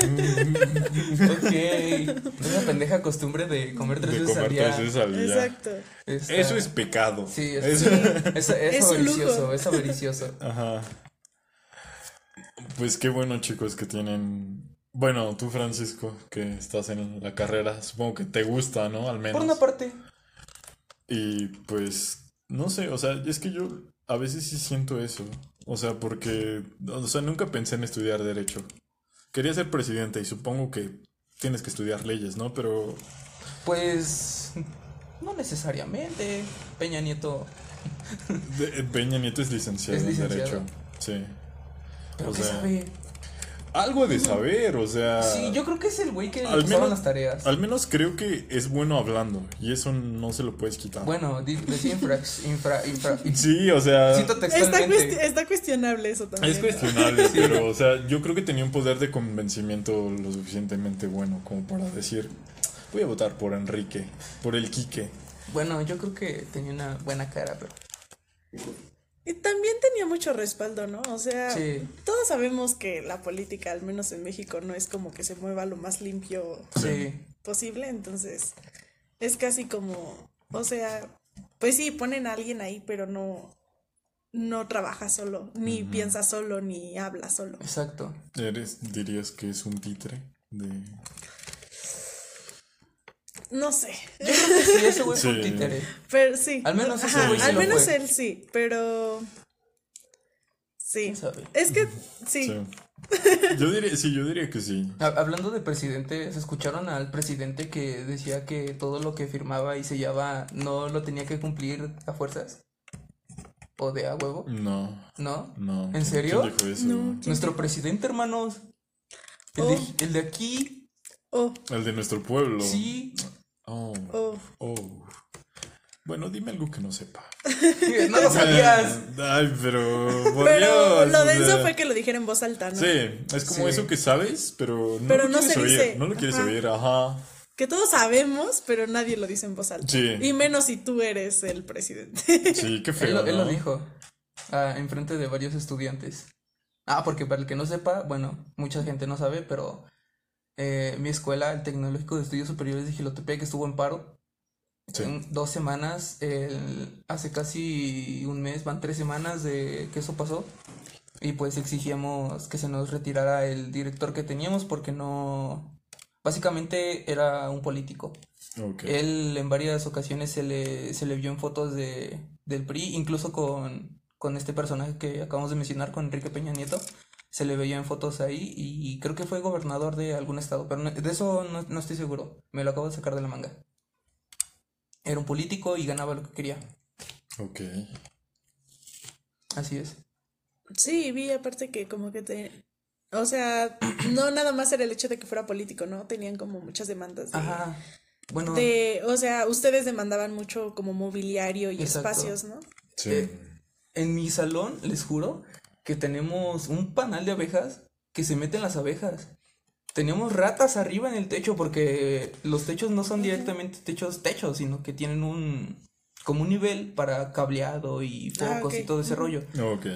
Speaker 2: ok. Esa pendeja costumbre de comer tres
Speaker 1: De
Speaker 2: veces al
Speaker 1: comer
Speaker 2: día.
Speaker 1: tres veces al día.
Speaker 3: Exacto.
Speaker 1: Eso es pecado.
Speaker 2: Sí, es,
Speaker 1: Eso-
Speaker 2: es, es
Speaker 3: Es
Speaker 2: avaricioso, es avaricioso.
Speaker 1: Ajá. Pues qué bueno, chicos, que tienen. Bueno, tú, Francisco, que estás en la carrera, supongo que te gusta, ¿no? Al menos.
Speaker 2: Por una parte,
Speaker 1: Y pues, no sé, o sea, es que yo a veces sí siento eso. O sea, porque, o sea, nunca pensé en estudiar derecho. Quería ser presidente y supongo que tienes que estudiar leyes, ¿no? Pero,
Speaker 2: pues no necesariamente. Peña Nieto,
Speaker 1: Peña Nieto es licenciado,
Speaker 2: Es
Speaker 1: en derecho. Sí.
Speaker 2: Pero
Speaker 1: O
Speaker 2: qué
Speaker 1: sea,
Speaker 2: sabe.
Speaker 1: Algo de saber, o sea.
Speaker 2: Sí, yo creo que es el güey que le
Speaker 1: al menos-
Speaker 2: las tareas.
Speaker 1: Al menos creo que es bueno hablando y eso no se lo puedes quitar.
Speaker 2: Bueno, decía infra, infra, infra.
Speaker 1: Sí, o sea,
Speaker 3: está cuestionable eso también.
Speaker 1: es cuestionable, pero o sea, yo creo que tenía un poder de convencimiento lo suficientemente bueno como para decir, voy a votar por Enrique, por el Quique.
Speaker 2: Bueno, yo creo que tenía una buena cara, pero.
Speaker 3: Y también tenía mucho respaldo, ¿no? O sea,
Speaker 2: Sí.
Speaker 3: todos sabemos que la política, al menos en México, no es como que se mueva lo más limpio
Speaker 2: Sí.
Speaker 3: posible, entonces es casi como, o sea, pues sí, ponen a alguien ahí, pero no, no trabaja solo, ni piensa solo, ni habla solo.
Speaker 2: Exacto.
Speaker 1: ¿Eres, dirías que es un títere de...
Speaker 3: No sé,
Speaker 2: Yo creo que sí, ese güey fue un
Speaker 1: Sí.
Speaker 2: títere.
Speaker 3: pero sí.
Speaker 2: Al menos ese güey sí
Speaker 3: al menos
Speaker 2: fue.
Speaker 3: él sí, pero sí. Es que sí.
Speaker 1: Sí. Yo diría, sí, yo diría que sí.
Speaker 2: Ha- Hablando de presidente, ¿se escucharon al presidente que decía que todo lo que firmaba y sellaba no lo tenía que cumplir a fuerzas? ¿O de a huevo?
Speaker 1: No,
Speaker 2: ¿No?
Speaker 1: no.
Speaker 2: ¿En
Speaker 1: ¿Quién-
Speaker 2: serio?
Speaker 1: quién dijo eso?
Speaker 3: No.
Speaker 2: Nuestro presidente, hermanos. El,
Speaker 3: Oh.
Speaker 2: de, el de aquí.
Speaker 3: Oh,
Speaker 1: El de nuestro pueblo.
Speaker 2: Sí.
Speaker 1: Oh,
Speaker 3: oh.
Speaker 1: oh. Bueno, dime algo que no sepa.
Speaker 2: No lo sabías.
Speaker 1: Ay, pero. por
Speaker 3: Pero
Speaker 1: Dios,
Speaker 3: lo denso
Speaker 1: sea,
Speaker 3: fue que lo dijera en voz alta, ¿no?
Speaker 1: Sí, es como
Speaker 2: Sí.
Speaker 1: eso que sabes, pero no
Speaker 3: Pero
Speaker 1: lo
Speaker 3: no
Speaker 1: quieres
Speaker 3: se
Speaker 1: oír.
Speaker 3: dice.
Speaker 1: No lo quieres
Speaker 3: Ajá.
Speaker 1: oír, ajá.
Speaker 3: Que todos sabemos, pero nadie lo dice en voz alta.
Speaker 1: Sí.
Speaker 3: Y menos si tú eres el presidente.
Speaker 1: Sí, qué
Speaker 2: Él,
Speaker 1: feo.
Speaker 2: él lo dijo. ah, en frente de varios estudiantes. Ah, porque para el que no sepa, bueno, mucha gente no sabe, pero eh, mi escuela, el Tecnológico de Estudios Superiores de Gilotepec, estuvo en paro.
Speaker 1: Sí.
Speaker 2: En dos semanas, el- hace casi un mes, van tres semanas de que eso pasó. Y pues exigíamos que se nos retirara el director que teníamos porque no... Básicamente era un político. Él en varias ocasiones se le, se le vio en fotos de, del PRI, incluso con, con este personaje que acabamos de mencionar, con Enrique Peña Nieto. Se le veía en fotos ahí y creo que fue gobernador de algún estado, pero no- de eso no, no estoy seguro. Me lo acabo de sacar de la manga. Era un político y ganaba lo que quería.
Speaker 1: Ok.
Speaker 2: Así es.
Speaker 3: Sí, vi aparte que como que te... O sea, no nada más era el hecho de que fuera político, ¿no? Tenían como muchas demandas de...
Speaker 2: Ajá. Bueno,
Speaker 3: de- o sea, ustedes demandaban mucho como mobiliario y
Speaker 2: Exacto.
Speaker 3: espacios, ¿no?
Speaker 1: Sí.
Speaker 2: Eh, en mi salón, les juro, que tenemos un panal de abejas que se meten las abejas. Teníamos ratas arriba en el techo porque los techos no son directamente techos techos, sino que tienen un como un nivel para cableado y
Speaker 3: Ah,
Speaker 2: focos y
Speaker 3: ok.
Speaker 2: todo ese rollo.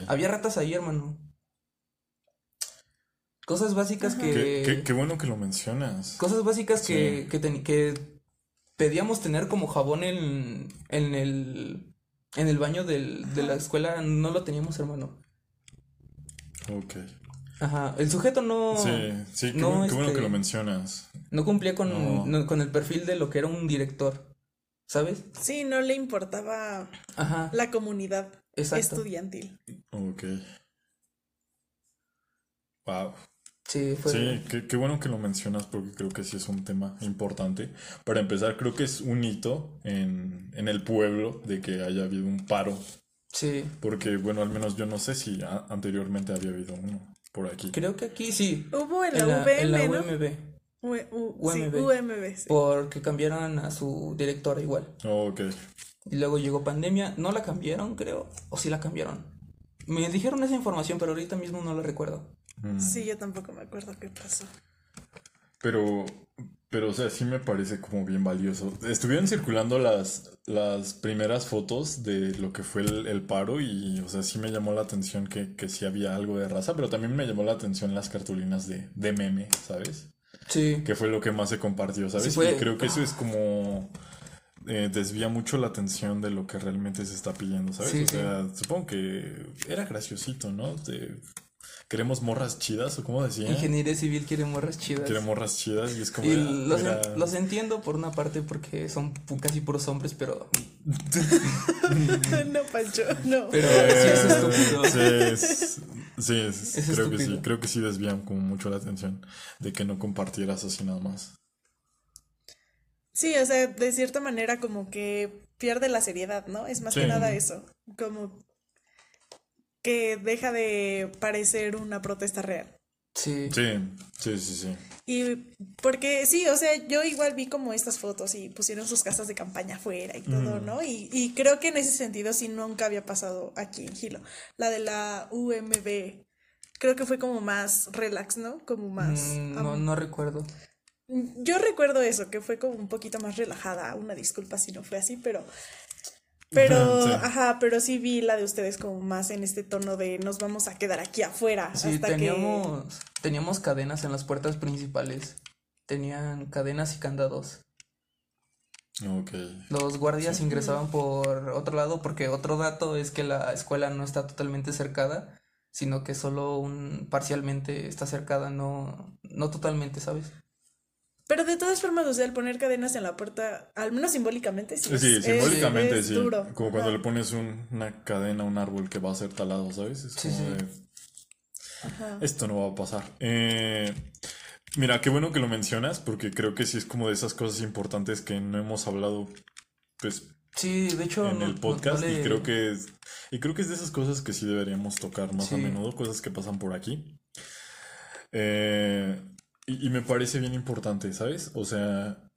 Speaker 2: Había ratas ahí, hermano. Cosas básicas que
Speaker 1: Qué, qué- qué bueno que lo mencionas.
Speaker 2: Cosas básicas que,
Speaker 1: Sí.
Speaker 2: que, ten- que pedíamos tener como jabón en, en el en el baño del- de la escuela, no lo teníamos, hermano.
Speaker 1: Ok.
Speaker 2: Ajá, el sujeto no,
Speaker 1: Sí, sí, qué,
Speaker 2: no,
Speaker 1: bueno, qué bueno que
Speaker 2: este,
Speaker 1: lo mencionas.
Speaker 2: no cumplía con,
Speaker 1: No.
Speaker 2: no- con el perfil de lo que era un director, ¿sabes?
Speaker 3: Sí, no le importaba
Speaker 2: Ajá,
Speaker 3: la comunidad
Speaker 2: exacto.
Speaker 3: estudiantil.
Speaker 1: Ok. Wow.
Speaker 2: Sí, fue...
Speaker 1: Sí, qué, qué bueno que lo mencionas porque creo que sí es un tema importante. Para empezar, creo que es un hito en, en el pueblo de que haya habido un paro.
Speaker 2: Sí.
Speaker 1: Porque, bueno, al menos yo no sé si a- anteriormente había habido uno por aquí.
Speaker 2: Creo que aquí sí.
Speaker 3: Hubo en la,
Speaker 2: En la,
Speaker 3: UVM,
Speaker 2: en la
Speaker 3: ¿no?
Speaker 2: UMB.
Speaker 3: U- U- sí,
Speaker 2: UMB.
Speaker 3: UMB, sí.
Speaker 2: Porque cambiaron a su directora igual.
Speaker 1: Oh, ok.
Speaker 2: Y luego llegó pandemia. No la cambiaron, creo. O sí la cambiaron. Me dijeron esa información, pero ahorita mismo no la recuerdo.
Speaker 1: Mm.
Speaker 3: Sí, yo tampoco me acuerdo qué pasó.
Speaker 1: Pero, pero, o sea, sí me parece como bien valioso. Estuvieron circulando las, las primeras fotos de lo que fue el, el paro y, o sea, sí me llamó la atención que, que sí había algo de raza, pero también me llamó la atención las cartulinas de, de meme, ¿sabes?
Speaker 2: Sí.
Speaker 1: Que fue lo que más se compartió, ¿sabes?
Speaker 2: Sí, fue-
Speaker 1: Y creo que eso es como... eh, desvía mucho la atención de lo que realmente se está pidiendo, ¿sabes?
Speaker 2: Sí,
Speaker 1: o
Speaker 2: sí.
Speaker 1: sea, supongo que era graciosito, ¿no? De- queremos morras chidas, o como decía.
Speaker 2: Ingeniería civil quiere morras chidas.
Speaker 1: Quiere morras chidas y es como...
Speaker 2: Y
Speaker 1: era-
Speaker 2: los, en-
Speaker 1: era-
Speaker 2: los entiendo por una parte porque son casi puros hombres, pero,
Speaker 3: no, Pancho, no.
Speaker 2: pero sí es
Speaker 1: Eh,
Speaker 2: estúpido.
Speaker 1: Sí, es- sí, es-
Speaker 2: Es
Speaker 1: creo que sí, creo que sí desvían como mucho la atención de que no compartieras así nada más.
Speaker 3: Sí, o sea, de cierta manera como que pierde la seriedad, ¿no? Es más
Speaker 1: Sí.
Speaker 3: que nada eso, como que deja de parecer una protesta real.
Speaker 2: Sí.
Speaker 1: Sí, sí, sí, sí.
Speaker 3: Y porque sí, o sea, yo igual vi como estas fotos y pusieron sus casas de campaña afuera y todo,
Speaker 1: Mm.
Speaker 3: ¿no? Y, y creo que en ese sentido sí nunca había pasado aquí en Gilo. La de la UMB, creo que fue como más relax, ¿no? Como más...
Speaker 2: Mm, no, no recuerdo.
Speaker 3: Yo recuerdo eso, que fue como un poquito más relajada. Una disculpa si no fue así, pero. Pero,
Speaker 1: Sí.
Speaker 3: ajá, pero sí vi la de ustedes como más en este tono de nos vamos a quedar aquí afuera.
Speaker 2: Sí,
Speaker 3: hasta
Speaker 2: teníamos, teníamos cadenas en las puertas principales. Tenían cadenas y candados.
Speaker 1: Ok.
Speaker 2: Los guardias ingresaban por otro lado porque otro dato es que la escuela no está totalmente cercada, sino que solo un parcialmente está cercada, no, no totalmente, ¿sabes?
Speaker 3: Pero de todas formas, o sea, el poner cadenas en la puerta, al menos simbólicamente, sí.
Speaker 1: Sí,
Speaker 3: es-
Speaker 1: simbólicamente
Speaker 3: es
Speaker 1: sí.
Speaker 3: duro.
Speaker 1: Como cuando
Speaker 3: Ajá,
Speaker 1: le pones un- una cadena a un árbol que va a ser talado, ¿sabes? Es como
Speaker 2: sí.
Speaker 1: de,
Speaker 3: ajá.
Speaker 1: esto no va a pasar. Eh, mira, qué bueno que lo mencionas, porque creo que sí es como de esas cosas importantes que no hemos hablado, pues,
Speaker 2: Sí, de hecho,
Speaker 1: en
Speaker 2: no-
Speaker 1: el podcast
Speaker 2: no
Speaker 1: y
Speaker 2: le-
Speaker 1: creo que es, y creo que es de esas cosas que sí deberíamos tocar más a menudo, cosas que pasan por aquí. Eh, y, y me parece bien importante, ¿sabes? O sea,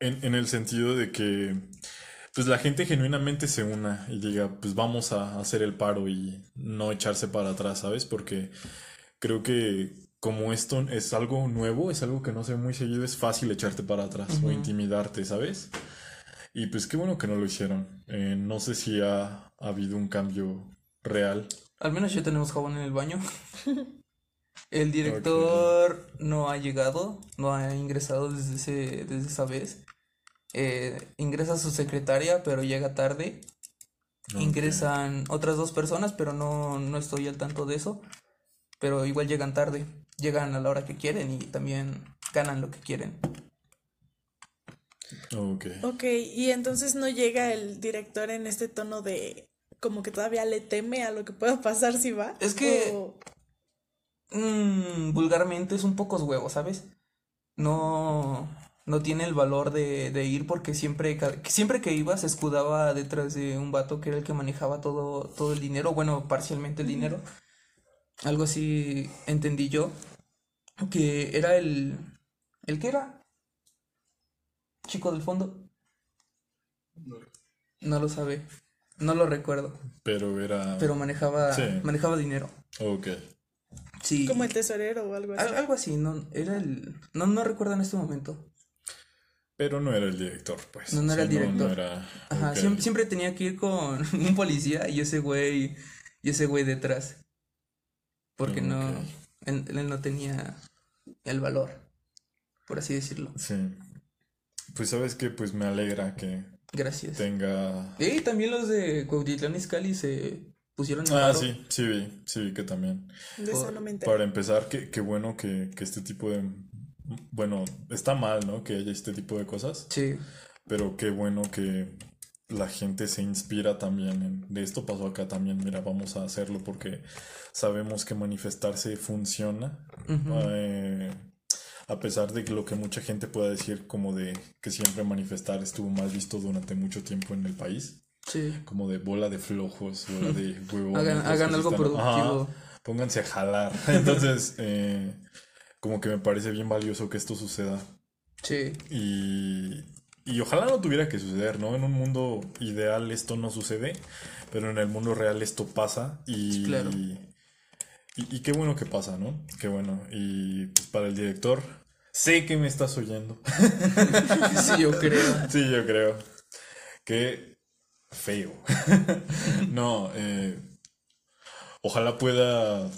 Speaker 1: en, en el sentido de que pues la gente genuinamente se una y diga, pues vamos a hacer el paro y no echarse para atrás, ¿sabes? Porque creo que como esto es algo nuevo, es algo que no se ve muy seguido, es fácil echarte para atrás o intimidarte, ¿sabes? Y pues qué bueno que no lo hicieron. Eh, no sé si ha, ha habido un cambio real.
Speaker 2: Al menos ya tenemos jabón en el baño. El director no ha llegado, no ha ingresado desde ese, desde esa vez. Eh, ingresa su secretaria, pero llega tarde. Ingresan otras dos personas, pero no, no estoy al tanto de eso. Pero igual llegan tarde. Llegan a la hora que quieren y también ganan lo que quieren.
Speaker 1: Ok.
Speaker 3: Ok, y entonces no llega el director en este tono de como que todavía le teme a lo que pueda pasar si va.
Speaker 2: Es que-
Speaker 3: O-
Speaker 2: Mm, vulgarmente es un pocos huevos, ¿sabes? No, no tiene el valor de, de ir porque siempre, siempre que iba se escudaba detrás de un vato que era el que manejaba todo, todo el dinero, bueno, parcialmente el dinero. Algo así entendí yo, que era el... ¿El que era? Chico del fondo. No lo sabe, no lo recuerdo,
Speaker 1: Pero era...
Speaker 2: pero manejaba,
Speaker 1: Sí.
Speaker 2: manejaba dinero.
Speaker 1: Ok.
Speaker 2: Sí.
Speaker 3: como el tesorero o algo así.
Speaker 2: Al- algo así, no, era el... No, no recuerdo en este momento.
Speaker 1: Pero no era el director, pues.
Speaker 2: No, no
Speaker 1: O
Speaker 2: era el director.
Speaker 1: era-
Speaker 2: Ajá, siempre, siempre tenía que ir con un policía y ese güey, y ese güey detrás. Porque no,
Speaker 1: Ok.
Speaker 2: él, él no tenía el valor, por así decirlo.
Speaker 1: Sí. Pues sabes que pues me alegra que
Speaker 2: Gracias.
Speaker 1: tenga...
Speaker 2: Y también los de Cuautitlán Izcalli se, pusieron
Speaker 1: Ah,
Speaker 2: paro.
Speaker 1: sí, sí vi, sí vi que también.
Speaker 3: De eso
Speaker 2: Por-
Speaker 3: no me entero.
Speaker 1: Para empezar, qué, qué bueno que, que este tipo de... Bueno, está mal, ¿no? Que haya este tipo de cosas,
Speaker 2: Sí,
Speaker 1: pero qué bueno que la gente se inspira también en... De esto pasó acá también, mira, vamos a hacerlo porque sabemos que manifestarse funciona. Eh, a pesar de que lo que mucha gente pueda decir como de que siempre manifestar estuvo mal visto durante mucho tiempo en el país.
Speaker 2: Sí.
Speaker 1: como de bola de flojos, bola de huevones.
Speaker 2: Hagan,
Speaker 1: que
Speaker 2: algo
Speaker 1: están-
Speaker 2: productivo.
Speaker 1: Ajá, pónganse a jalar. Entonces, eh, como que me parece bien valioso que esto suceda.
Speaker 2: Sí,
Speaker 1: Y, y ojalá no tuviera que suceder, ¿no? En un mundo ideal esto no sucede, pero en el mundo real esto pasa y...
Speaker 2: Claro.
Speaker 1: Y, y qué bueno que pasa, ¿no? Qué bueno. Y pues para el director, sé que me estás oyendo.
Speaker 2: sí, yo creo.
Speaker 1: Sí, yo creo. Qué feo. no, eh, ojalá pueda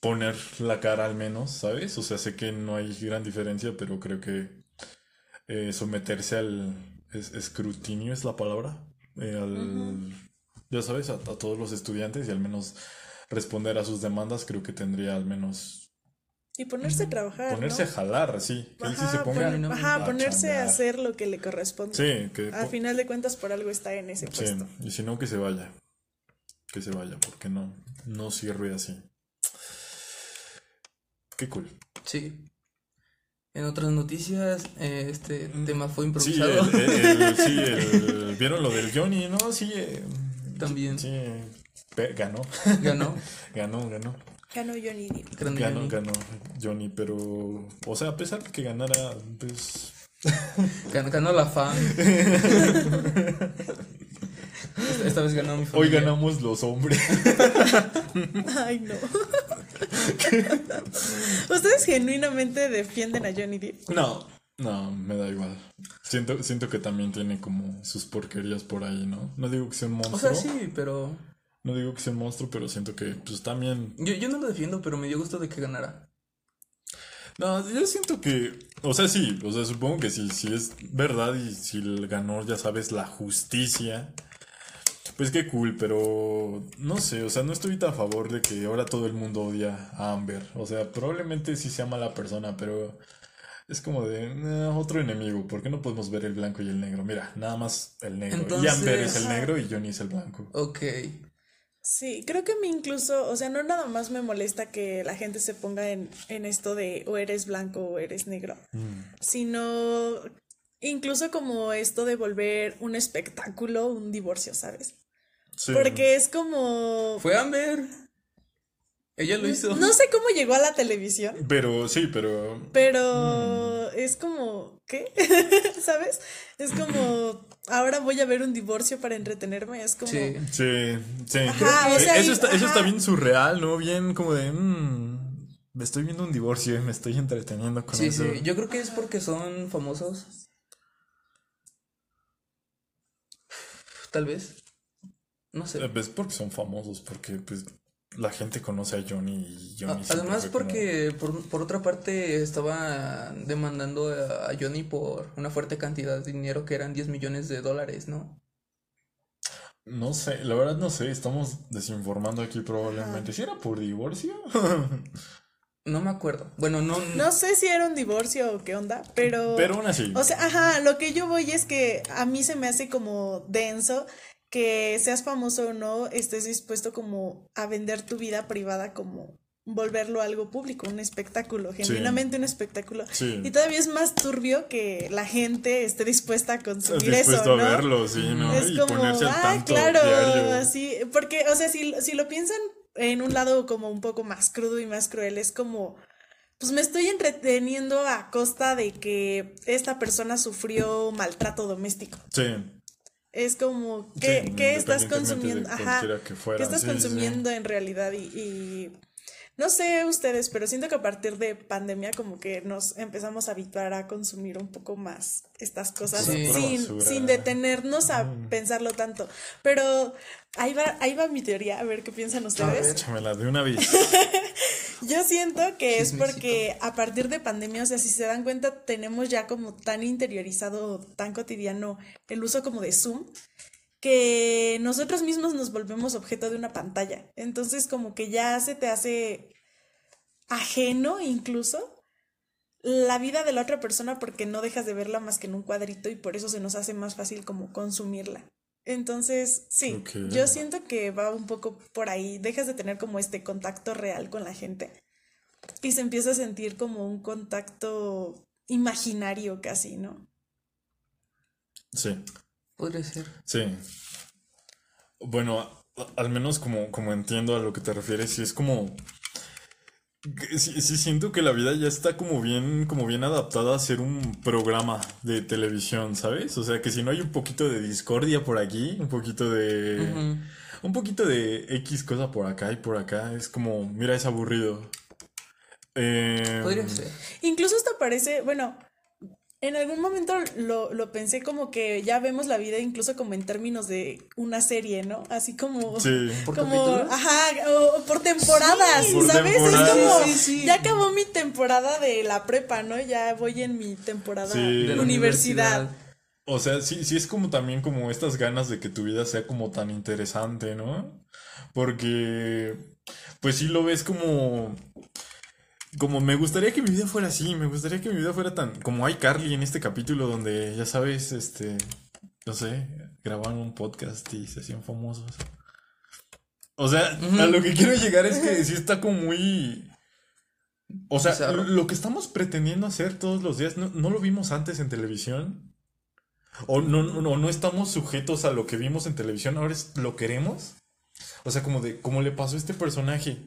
Speaker 1: poner la cara al menos, ¿sabes? O sea, sé que no hay gran diferencia, pero creo que eh, someterse al es- escrutinio es la palabra. Eh, al, Ya sabes, a, a todos los estudiantes y al menos responder a sus demandas, creo que tendría al menos
Speaker 3: Y ponerse a trabajar.
Speaker 1: ponerse
Speaker 3: ¿no?
Speaker 1: a jalar, sí. Que él sí se
Speaker 3: Ajá,
Speaker 1: ponga
Speaker 3: pon- ajá,
Speaker 1: a
Speaker 3: ponerse a hacer lo que le corresponde.
Speaker 1: Sí, que
Speaker 3: A final de cuentas, por algo está en ese
Speaker 1: Sí,
Speaker 3: puesto.
Speaker 1: y si no, que se vaya. Que se vaya, porque no, no sirve así. Qué cool.
Speaker 2: Sí. En otras noticias, eh, este tema fue
Speaker 1: Sí,
Speaker 2: improvisado.
Speaker 1: el, el- el- sí, el- ¿vieron lo del Johnny? No, sí. eh,
Speaker 2: También.
Speaker 1: Sí, ganó,
Speaker 2: Ganó.
Speaker 1: ganó, ganó.
Speaker 3: Ganó Johnny Depp.
Speaker 1: Ganó,
Speaker 2: Johnny.
Speaker 1: ganó Johnny, pero, o sea, a pesar de que ganara, pues,
Speaker 2: Gan- Ganó la fan. esta, esta vez ganó mi
Speaker 1: hoy ganamos los hombres.
Speaker 3: Ay, no. ¿Ustedes genuinamente defienden a Johnny Depp?
Speaker 1: No, no, me da igual. Siento, siento que también tiene como sus porquerías por ahí, ¿no? No digo que sea un
Speaker 2: O
Speaker 1: monstruo.
Speaker 2: sea, sí, pero.
Speaker 1: No digo que sea un monstruo, pero siento que, pues también.
Speaker 2: Yo, yo no lo defiendo, pero me dio gusto de que ganara.
Speaker 1: No, yo siento que. O sea, sí, o sea, supongo que sí, si es verdad y si el ganó, ya sabes, la justicia. Pues qué cool, pero no sé, o sea, no estoy tan a favor de que ahora todo el mundo odia a Amber. O sea, probablemente sí sea mala persona, pero es como de "Eh, otro enemigo. ¿Por qué no podemos ver el blanco y el negro? Mira, nada más el negro. y Amber es el negro y Johnny es el blanco.
Speaker 2: Ok.
Speaker 3: Sí, creo que a mí incluso, o sea, no nada más me molesta que la gente se ponga en, en esto de o eres blanco o eres negro, sino incluso como esto de volver un espectáculo, un divorcio, ¿sabes?
Speaker 1: Sí.
Speaker 3: Porque es como...
Speaker 2: Fue Amber. Ella lo hizo.
Speaker 3: No sé cómo llegó a la televisión,
Speaker 1: Pero sí, pero.
Speaker 3: pero
Speaker 1: Mm.
Speaker 3: es como, ¿qué? ¿Sabes? Es como, ahora voy a ver un divorcio para entretenerme, es como...
Speaker 2: Sí.
Speaker 1: Sí, sí.
Speaker 3: Ajá,
Speaker 1: Eh,
Speaker 3: o sea,
Speaker 1: eso, está, eso está bien surreal, ¿no? Bien como de. mm, me estoy viendo un divorcio y me estoy entreteniendo con
Speaker 2: Sí,
Speaker 1: eso.
Speaker 2: sí. Yo creo que es porque son famosos. Tal vez. No sé.
Speaker 1: Eh, Pues porque son famosos, porque pues la gente conoce a Johnny y Johnny
Speaker 2: Además
Speaker 1: como-
Speaker 2: porque por, por otra parte estaba demandando a a Johnny por una fuerte cantidad de dinero que eran 10 millones de dólares, ¿no?
Speaker 1: No sé, la verdad no sé, estamos desinformando aquí probablemente. ¿Si era por divorcio?
Speaker 2: No me acuerdo. Bueno, no,
Speaker 3: No sé si era un divorcio o qué onda, pero...
Speaker 1: Pero aún así.
Speaker 3: O sea, ajá, lo que yo voy es que a mí se me hace como denso que seas famoso o no, estés dispuesto como a vender tu vida privada como volverlo algo público, un espectáculo, genuinamente un espectáculo.
Speaker 1: Sí.
Speaker 3: Y todavía es más turbio que la gente esté dispuesta a consumir eso, ¿no?
Speaker 1: a verlo, sí, ¿no?
Speaker 3: Es
Speaker 1: y
Speaker 3: como,
Speaker 1: ponerse
Speaker 3: ah,
Speaker 1: tanto
Speaker 3: claro,
Speaker 1: diario.
Speaker 3: así, porque, o sea, si, si lo piensan en un lado como un poco más crudo y más cruel, es como, pues me estoy entreteniendo a costa de que esta persona sufrió maltrato doméstico.
Speaker 1: Sí.
Speaker 3: Es como, ¿qué,
Speaker 1: Sí,
Speaker 3: qué estás consumiendo? Ajá,
Speaker 1: cualquiera que fuera,
Speaker 3: ¿qué estás
Speaker 1: sí, sí, sí.
Speaker 3: consumiendo en realidad? Y, y no sé ustedes, pero siento que a partir de pandemia como que nos empezamos a habituar a consumir un poco más estas cosas sin, sin detenernos a pensarlo tanto. Pero ahí va, ahí va mi teoría, a ver qué piensan ustedes.
Speaker 1: Échamela de una vez.
Speaker 3: Yo siento que es porque a partir de pandemia, o sea, si se dan cuenta, tenemos ya como tan interiorizado, tan cotidiano el uso como de Zoom, que nosotros mismos nos volvemos objeto de una pantalla. Entonces como que ya se te hace ajeno incluso la vida de la otra persona porque no dejas de verla más que en un cuadrito y por eso se nos hace más fácil como consumirla. Entonces, sí, yo siento que va un poco por ahí, dejas de tener como este contacto real con la gente y se empieza a sentir como un contacto imaginario casi, ¿no?
Speaker 1: Sí.
Speaker 2: Podría ser.
Speaker 1: Sí. Bueno, al menos como, como entiendo a lo que te refieres, sí es como. Sí, sí siento que la vida ya está como bien, como bien adaptada a ser un programa de televisión, ¿sabes? O sea que si no hay un poquito de discordia por aquí, un poquito de. Un poquito de X cosa por acá y por acá, es como, mira, es aburrido. Em,
Speaker 2: Podría ser.
Speaker 3: Incluso hasta parece, bueno, en algún momento lo, lo pensé como que ya vemos la vida incluso como en términos de una serie, ¿no? Así como...
Speaker 1: Sí.
Speaker 2: ¿Por
Speaker 3: como,
Speaker 2: capítulos?
Speaker 3: ajá, o, o por temporadas,
Speaker 1: Por
Speaker 3: ¿sabes?
Speaker 1: temporadas.
Speaker 3: Es como,
Speaker 2: Sí, sí, sí.
Speaker 3: ya acabó mi temporada de la prepa, ¿no? Ya voy en mi temporada
Speaker 1: Sí.
Speaker 2: De la
Speaker 3: universidad.
Speaker 1: O sea, sí, sí es como también como estas ganas de que tu vida sea como tan interesante, ¿no? Porque, pues sí lo ves como, como me gustaría que mi vida fuera así, me gustaría que mi vida fuera tan, como hay Carly en este capítulo donde, ya sabes, este, no sé, grabaron un podcast y se hacían famosos. O sea, a lo que quiero llegar es que sí está como muy... O sea, lo que estamos pretendiendo hacer todos los días, ¿no, no lo vimos antes en televisión? O no, no, no estamos sujetos a lo que vimos en televisión, ahora es, lo queremos. O sea, como de, como le pasó a este personaje,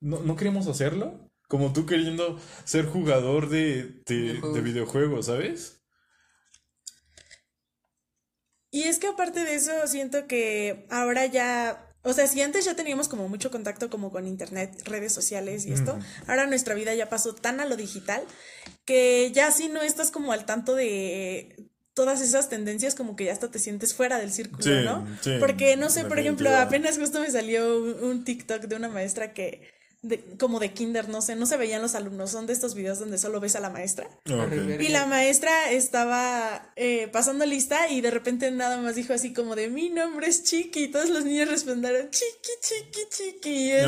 Speaker 1: ¿no, no queremos hacerlo? Como tú queriendo ser jugador de, de,
Speaker 2: Videojuegos.
Speaker 1: de videojuegos, ¿sabes?
Speaker 3: Y es que aparte de eso, siento que ahora ya, o sea, si antes ya teníamos como mucho contacto como con internet, redes sociales y esto, ahora nuestra vida ya pasó tan a lo digital que ya si no estás como al tanto de todas esas tendencias, como que ya hasta te sientes fuera del círculo,
Speaker 1: Sí,
Speaker 3: ¿no?
Speaker 1: sí,
Speaker 3: Porque, no sé, por ejemplo, apenas justo me salió un, un TikTok de una maestra que, de- como de kinder, no sé, no se veían los alumnos, son de estos videos donde solo ves a la maestra.
Speaker 1: Ok.
Speaker 3: Y la maestra estaba eh, pasando lista y de repente nada más dijo así como de mi nombre es Chiqui y todos los niños respondieron Chiqui, Chiqui, Chiqui. Y es,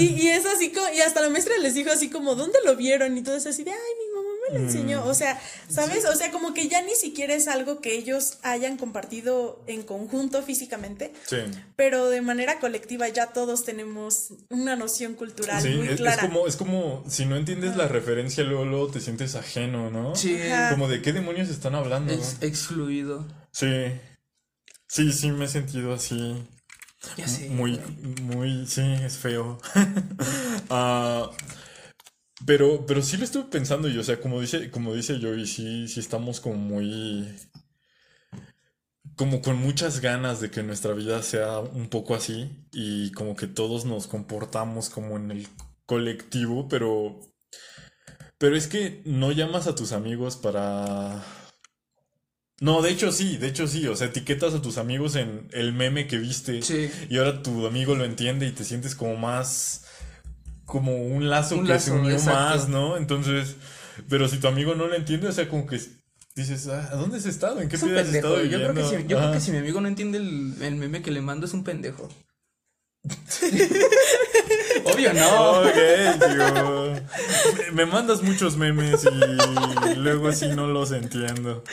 Speaker 3: y, y es así como, y hasta la maestra les dijo así como, ¿dónde lo vieron? Y todos así de, ay, mi mamá me lo enseñó.
Speaker 1: Mm.
Speaker 3: O sea, ¿sabes? O sea, como que ya ni siquiera es algo que ellos hayan compartido en conjunto físicamente,
Speaker 1: Sí.
Speaker 3: pero de manera colectiva ya todos tenemos una noción cultural
Speaker 1: Sí,
Speaker 3: muy
Speaker 1: es, es
Speaker 3: clara.
Speaker 1: como, es como si no entiendes la referencia, luego, luego te sientes ajeno, ¿no?
Speaker 2: Sí.
Speaker 3: Ajá.
Speaker 1: Como de qué demonios están hablando.
Speaker 2: Ex- excluido.
Speaker 1: Sí. Sí, sí, me he sentido así.
Speaker 2: Ya sé.
Speaker 1: Muy, muy, sí, es feo. Ah, pero, pero sí lo estuve pensando y, o sea, como dice, como dice Joey, sí, sí estamos como muy, como con muchas ganas de que nuestra vida sea un poco así y como que todos nos comportamos como en el colectivo, pero, pero es que no llamas a tus amigos para... No, de hecho sí, de hecho sí, o sea, etiquetas a tus amigos en el meme que viste
Speaker 2: Sí.
Speaker 1: y ahora tu amigo lo entiende y te sientes como más, como un lazo
Speaker 2: Un
Speaker 1: que
Speaker 2: lazo,
Speaker 1: se unió
Speaker 2: exacto.
Speaker 1: más, ¿no? Entonces, pero si tu amigo no lo entiende, o sea, como que dices, ah, ¿a dónde has estado? ¿En qué vida has estado
Speaker 2: Yo creo que si, yo creo que si mi amigo no entiende el, el meme que le mando es un pendejo. Obvio no.
Speaker 1: Ok, digo, me, me mandas muchos memes y luego así no los entiendo.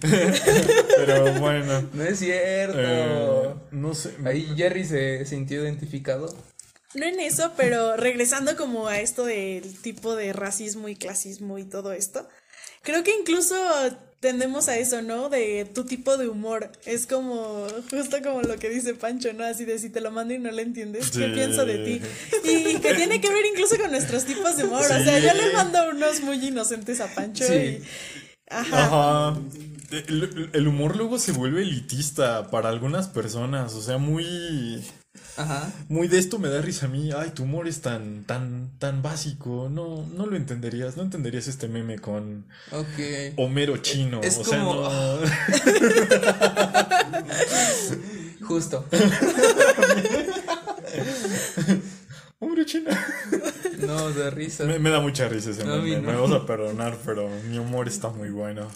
Speaker 1: Pero bueno,
Speaker 2: No es cierto.
Speaker 1: eh, no sé.
Speaker 2: Ahí Jerry se sintió identificado.
Speaker 3: No en eso, pero regresando como a esto del tipo de racismo y clasismo y todo esto, creo que incluso tendemos a eso, ¿no? De tu tipo de humor. Es como, justo como lo que dice Pancho, ¿no? Así de si te lo mando y no le entiendes, ¿qué
Speaker 1: Sí.
Speaker 3: pienso de ti? Y, que tiene que ver incluso con nuestros tipos de humor. O sea, yo le mando unos muy inocentes a Pancho
Speaker 2: Sí.
Speaker 3: y... Ajá.
Speaker 1: Ajá. El, el humor luego se vuelve elitista para algunas personas, o sea, muy...
Speaker 2: Ajá.
Speaker 1: Muy de esto me da risa a mí. Ay, tu humor es tan, tan, tan básico. No, no lo entenderías. No entenderías este meme con
Speaker 2: Ok.
Speaker 1: Homero chino.
Speaker 2: Es
Speaker 1: o sea, no.
Speaker 2: Justo.
Speaker 1: Homero chino.
Speaker 2: No, de risa.
Speaker 1: Me, me da mucha risa ese
Speaker 2: No,
Speaker 1: meme.
Speaker 2: no.
Speaker 1: Me vas a perdonar, pero mi humor está muy bueno.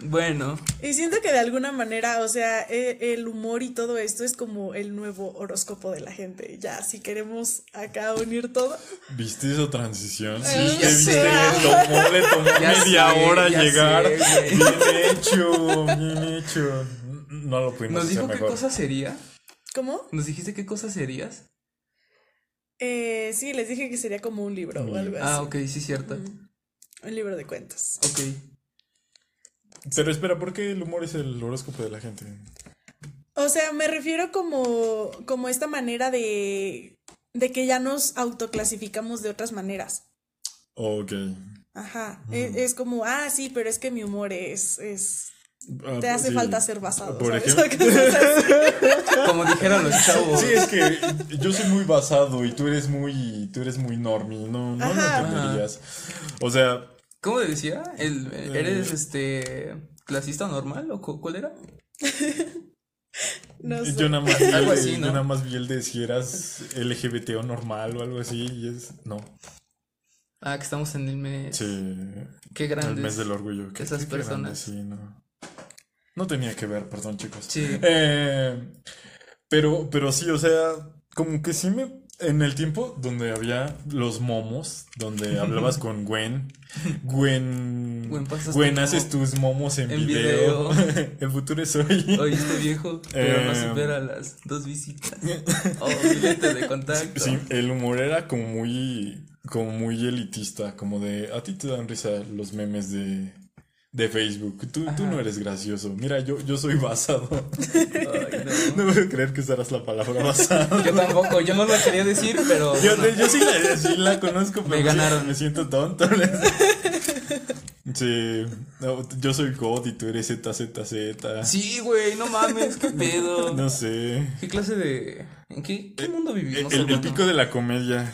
Speaker 2: Bueno,
Speaker 3: Y siento que de alguna manera, o sea, e- el humor y todo esto es como el nuevo horóscopo de la gente. Ya, si queremos acá unir todo.
Speaker 1: ¿Viste esa transición?
Speaker 3: Sí,
Speaker 1: Sí,
Speaker 3: ya
Speaker 1: viste, tomó, le tomó
Speaker 2: Ya
Speaker 1: media
Speaker 2: sé,
Speaker 1: hora llegar.
Speaker 2: sé,
Speaker 1: bien hecho, bien hecho. No lo pudimos
Speaker 2: ¿nos
Speaker 1: hacer
Speaker 2: dijo qué cosa sería?
Speaker 3: ¿Cómo?
Speaker 2: ¿Nos dijiste qué cosa serías?
Speaker 3: Eh, sí, les dije que sería como un libro o algo así.
Speaker 2: Ah, ok, sí, cierto.
Speaker 3: Un libro de cuentos.
Speaker 2: Ok.
Speaker 1: Pero espera, ¿por qué el humor es el horóscopo de la gente?
Speaker 3: O sea, me refiero como, como esta manera de, de que ya nos autoclasificamos de otras maneras.
Speaker 1: Ok.
Speaker 3: Ajá. Es, es como, ah, sí, pero es que mi humor es, es
Speaker 1: Ah,
Speaker 3: te hace
Speaker 1: sí.
Speaker 3: falta ser basado.
Speaker 1: Por
Speaker 3: ¿sabes?
Speaker 1: ejemplo.
Speaker 2: Como dijeron los chavos.
Speaker 1: Sí, es que yo soy muy basado y tú eres muy, tú eres muy normie, no, no lo
Speaker 3: Ajá.
Speaker 1: entenderías. O sea,
Speaker 2: ¿Cómo decía? El, ¿Eres este clasista normal o cu- cuál era?
Speaker 3: No sé.
Speaker 1: yo nada más vi el
Speaker 2: Algo
Speaker 1: de-
Speaker 2: así,
Speaker 1: yo
Speaker 2: ¿no?
Speaker 1: nada más vi el de si eras LGBT o normal o algo así y es no.
Speaker 2: Ah, que estamos en el mes.
Speaker 1: Sí.
Speaker 2: Qué
Speaker 1: El
Speaker 2: grandes.
Speaker 1: mes del orgullo. Qué-
Speaker 2: esas
Speaker 1: qué grande,
Speaker 2: personas.
Speaker 1: sí, no. No tenía que ver, perdón, chicos.
Speaker 2: Sí.
Speaker 1: Eh, pero, pero sí, o sea, como que sí me. En el tiempo donde había los momos, donde hablabas con Gwen, Gwen,
Speaker 2: Gwen, tu
Speaker 1: haces tus momos en,
Speaker 2: en
Speaker 1: video.
Speaker 2: video.
Speaker 1: el futuro es hoy.
Speaker 2: Oíste viejo, pero no
Speaker 1: Eh,
Speaker 2: supera las dos visitas. Oh, mi lente de contacto.
Speaker 1: Sí, el humor era como muy, como muy elitista, como de, a ti te dan risa los memes de, de Facebook, tú, tú no eres gracioso, mira, yo, yo soy basado,
Speaker 2: Ay, no.
Speaker 1: no puedo creer que usaras la palabra basado.
Speaker 2: Yo tampoco, yo no lo quería decir, pero.
Speaker 1: Yo,
Speaker 2: bueno.
Speaker 1: yo sí, la, sí la conozco, pero
Speaker 2: Me ganaron.
Speaker 1: me siento tonto. Sí, no, yo soy God y tú eres ZZZ.
Speaker 2: Sí, güey, no mames, qué pedo.
Speaker 1: No sé.
Speaker 2: ¿Qué clase de. ¿En qué, qué mundo
Speaker 1: El,
Speaker 2: vivimos?
Speaker 1: el- pico de la comedia.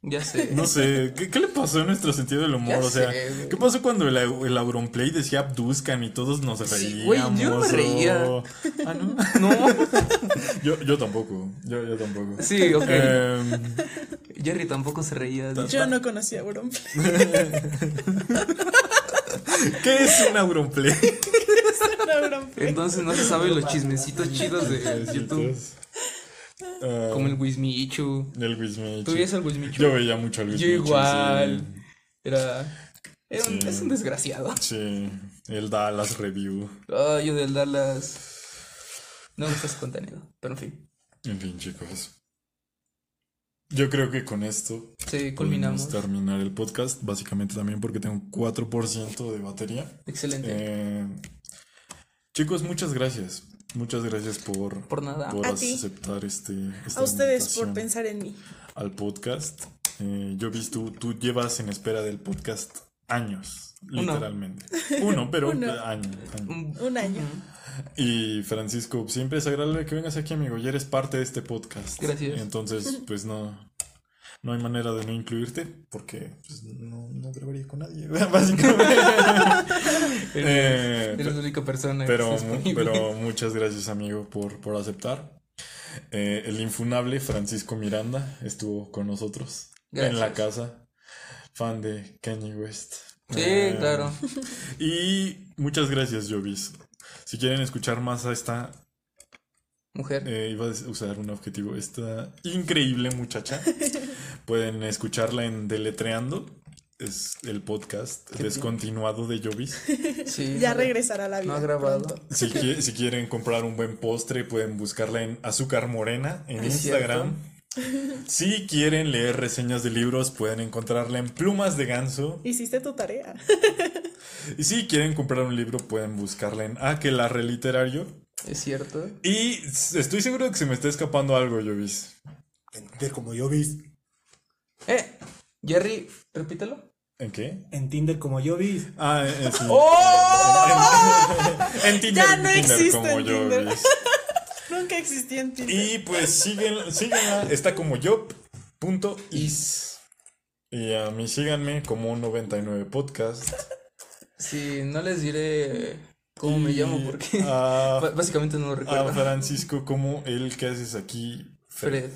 Speaker 2: Ya sé.
Speaker 1: No sé, ¿qué, qué le pasó a nuestro sentido del humor?
Speaker 2: Ya
Speaker 1: o sea,
Speaker 2: sé.
Speaker 1: ¿qué pasó cuando el, el Auronplay decía abduzcan y todos nos
Speaker 2: Sí,
Speaker 1: reíamos?
Speaker 2: güey, yo no me reía.
Speaker 1: o- Ah, ¿no?
Speaker 2: No.
Speaker 1: Yo, yo tampoco, yo, yo tampoco.
Speaker 2: Sí, ok.
Speaker 1: Em,
Speaker 2: Jerry tampoco se reía. dice.
Speaker 3: Yo no conocía a Auron.
Speaker 1: ¿Qué es un Auronplay?
Speaker 3: Auron.
Speaker 2: Entonces no se sabe los chismecitos chidos de YouTube.
Speaker 1: Ah,
Speaker 2: Como el Wismichu.
Speaker 1: el Wismichu.
Speaker 2: ¿Tú veías al Wismichu?
Speaker 1: Yo veía mucho al
Speaker 2: Yo
Speaker 1: Wismichu.
Speaker 2: igual. Era. era un-. Es un desgraciado.
Speaker 1: Sí, el Dallas Review.
Speaker 2: Ay, yo del Dallas. No me gusta su contenido. Pero en fin.
Speaker 1: En fin, chicos. Yo creo que con esto
Speaker 2: Sí, culminamos.
Speaker 1: terminar el podcast. Básicamente también porque tengo 4% de batería.
Speaker 2: Excelente.
Speaker 1: Eh, chicos, muchas gracias. Muchas gracias por,
Speaker 2: Por nada.
Speaker 3: A ti.
Speaker 1: aceptar este, esta
Speaker 3: A ustedes por pensar en mí.
Speaker 1: al podcast. Eh, yo he visto, tú llevas en espera del podcast años,
Speaker 2: Uno.
Speaker 1: literalmente. Uno, pero
Speaker 3: Uno.
Speaker 1: año, año.
Speaker 3: Un año.
Speaker 1: Y Francisco, siempre es agradable que vengas aquí, amigo. Ya eres parte de este podcast.
Speaker 2: Gracias.
Speaker 1: Entonces, pues no, no hay manera de no incluirte porque pues, no, no grabaría con nadie, básicamente. Eh,
Speaker 2: Eres la única persona
Speaker 1: pero, pero muchas gracias, amigo, por, por aceptar. Eh, el infunable Francisco Miranda estuvo con nosotros en la casa. Fan de Kanye West.
Speaker 2: Sí,
Speaker 1: Eh,
Speaker 2: claro.
Speaker 1: Y muchas gracias, Jovis. Si quieren escuchar más a esta
Speaker 2: Mujer.
Speaker 1: iba a usar un objetivo. Esta increíble muchacha. Pueden escucharla en Deletreando. Es el podcast descontinuado de Jovis.
Speaker 2: sí.
Speaker 3: Ya
Speaker 2: no-
Speaker 3: regresará a la vida.
Speaker 2: No ha grabado.
Speaker 1: Si, qui- si quieren comprar un buen postre, pueden buscarla en Azúcar Morena en
Speaker 2: Es
Speaker 1: Instagram. Si quieren leer reseñas de libros, pueden encontrarla en Plumas de Ganso.
Speaker 3: Hiciste tu tarea.
Speaker 1: Y si quieren comprar un libro, pueden buscarla en Aquelarre Literario.
Speaker 2: Es cierto.
Speaker 1: Y estoy seguro de que se me está escapando algo, Jovis.
Speaker 5: Entinder como yo vi.
Speaker 2: Eh, Jerry, repítelo.
Speaker 1: ¿En qué?
Speaker 5: En Tinder como yo vi.
Speaker 1: Ah, eh, sí.
Speaker 2: ¡Oh!
Speaker 1: En, en Tinder,
Speaker 3: Ya no
Speaker 1: en Tinder,
Speaker 3: existe
Speaker 1: como
Speaker 3: en
Speaker 1: yo.
Speaker 3: Tinder.
Speaker 1: ¿ves?
Speaker 3: Nunca existí en Tinder.
Speaker 1: Y pues siguen, síganla, está como yo. Punto is. Y a mí síganme como 99 podcast.
Speaker 2: Sí, no les diré cómo me llamo porque
Speaker 1: A,
Speaker 2: básicamente no lo
Speaker 1: a
Speaker 2: recuerdo.
Speaker 1: Francisco como el que haces aquí.
Speaker 2: Fred.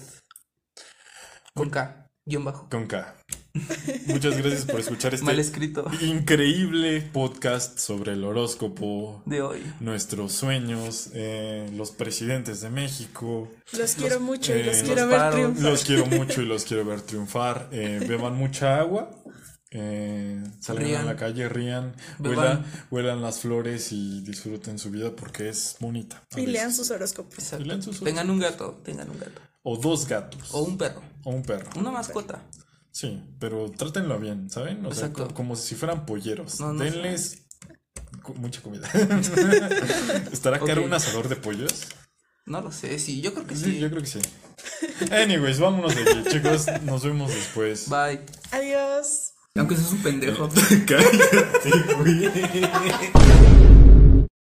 Speaker 2: Con K, guion bajo.
Speaker 1: Con K. Muchas gracias por escuchar este
Speaker 2: Mal escrito.
Speaker 1: increíble podcast sobre el horóscopo,
Speaker 2: De hoy.
Speaker 1: nuestros sueños, eh, los presidentes de México.
Speaker 3: Los quiero mucho y los
Speaker 1: eh,
Speaker 3: quiero
Speaker 2: los
Speaker 3: ver triunfar.
Speaker 1: Los quiero mucho y los quiero ver triunfar. Eh, beban mucha agua. Eh, salgan
Speaker 2: Rían.
Speaker 1: a la calle, rían, huelan, huelan las flores y disfruten su vida porque es bonita.
Speaker 3: Y lean sus horóscopos.
Speaker 1: Y lean sus
Speaker 2: Tengan un gato, tengan un gato.
Speaker 1: O dos gatos.
Speaker 2: O un perro.
Speaker 1: o un perro.
Speaker 2: Una mascota.
Speaker 1: Sí, pero trátenlo bien, ¿saben? O sea,
Speaker 2: Exacto.
Speaker 1: como si fueran polleros.
Speaker 2: No, no
Speaker 1: Denles mucha comida. ¿Estará caro
Speaker 2: Ok.
Speaker 1: un asador de pollos?
Speaker 2: No lo sé, sí, yo creo que
Speaker 1: Sí,
Speaker 2: sí.
Speaker 1: yo creo que sí. Anyways, vámonos de aquí, chicos. Nos vemos después.
Speaker 2: Bye.
Speaker 3: Adiós.
Speaker 2: Aunque seas un pendejo.
Speaker 1: Cállate, güey.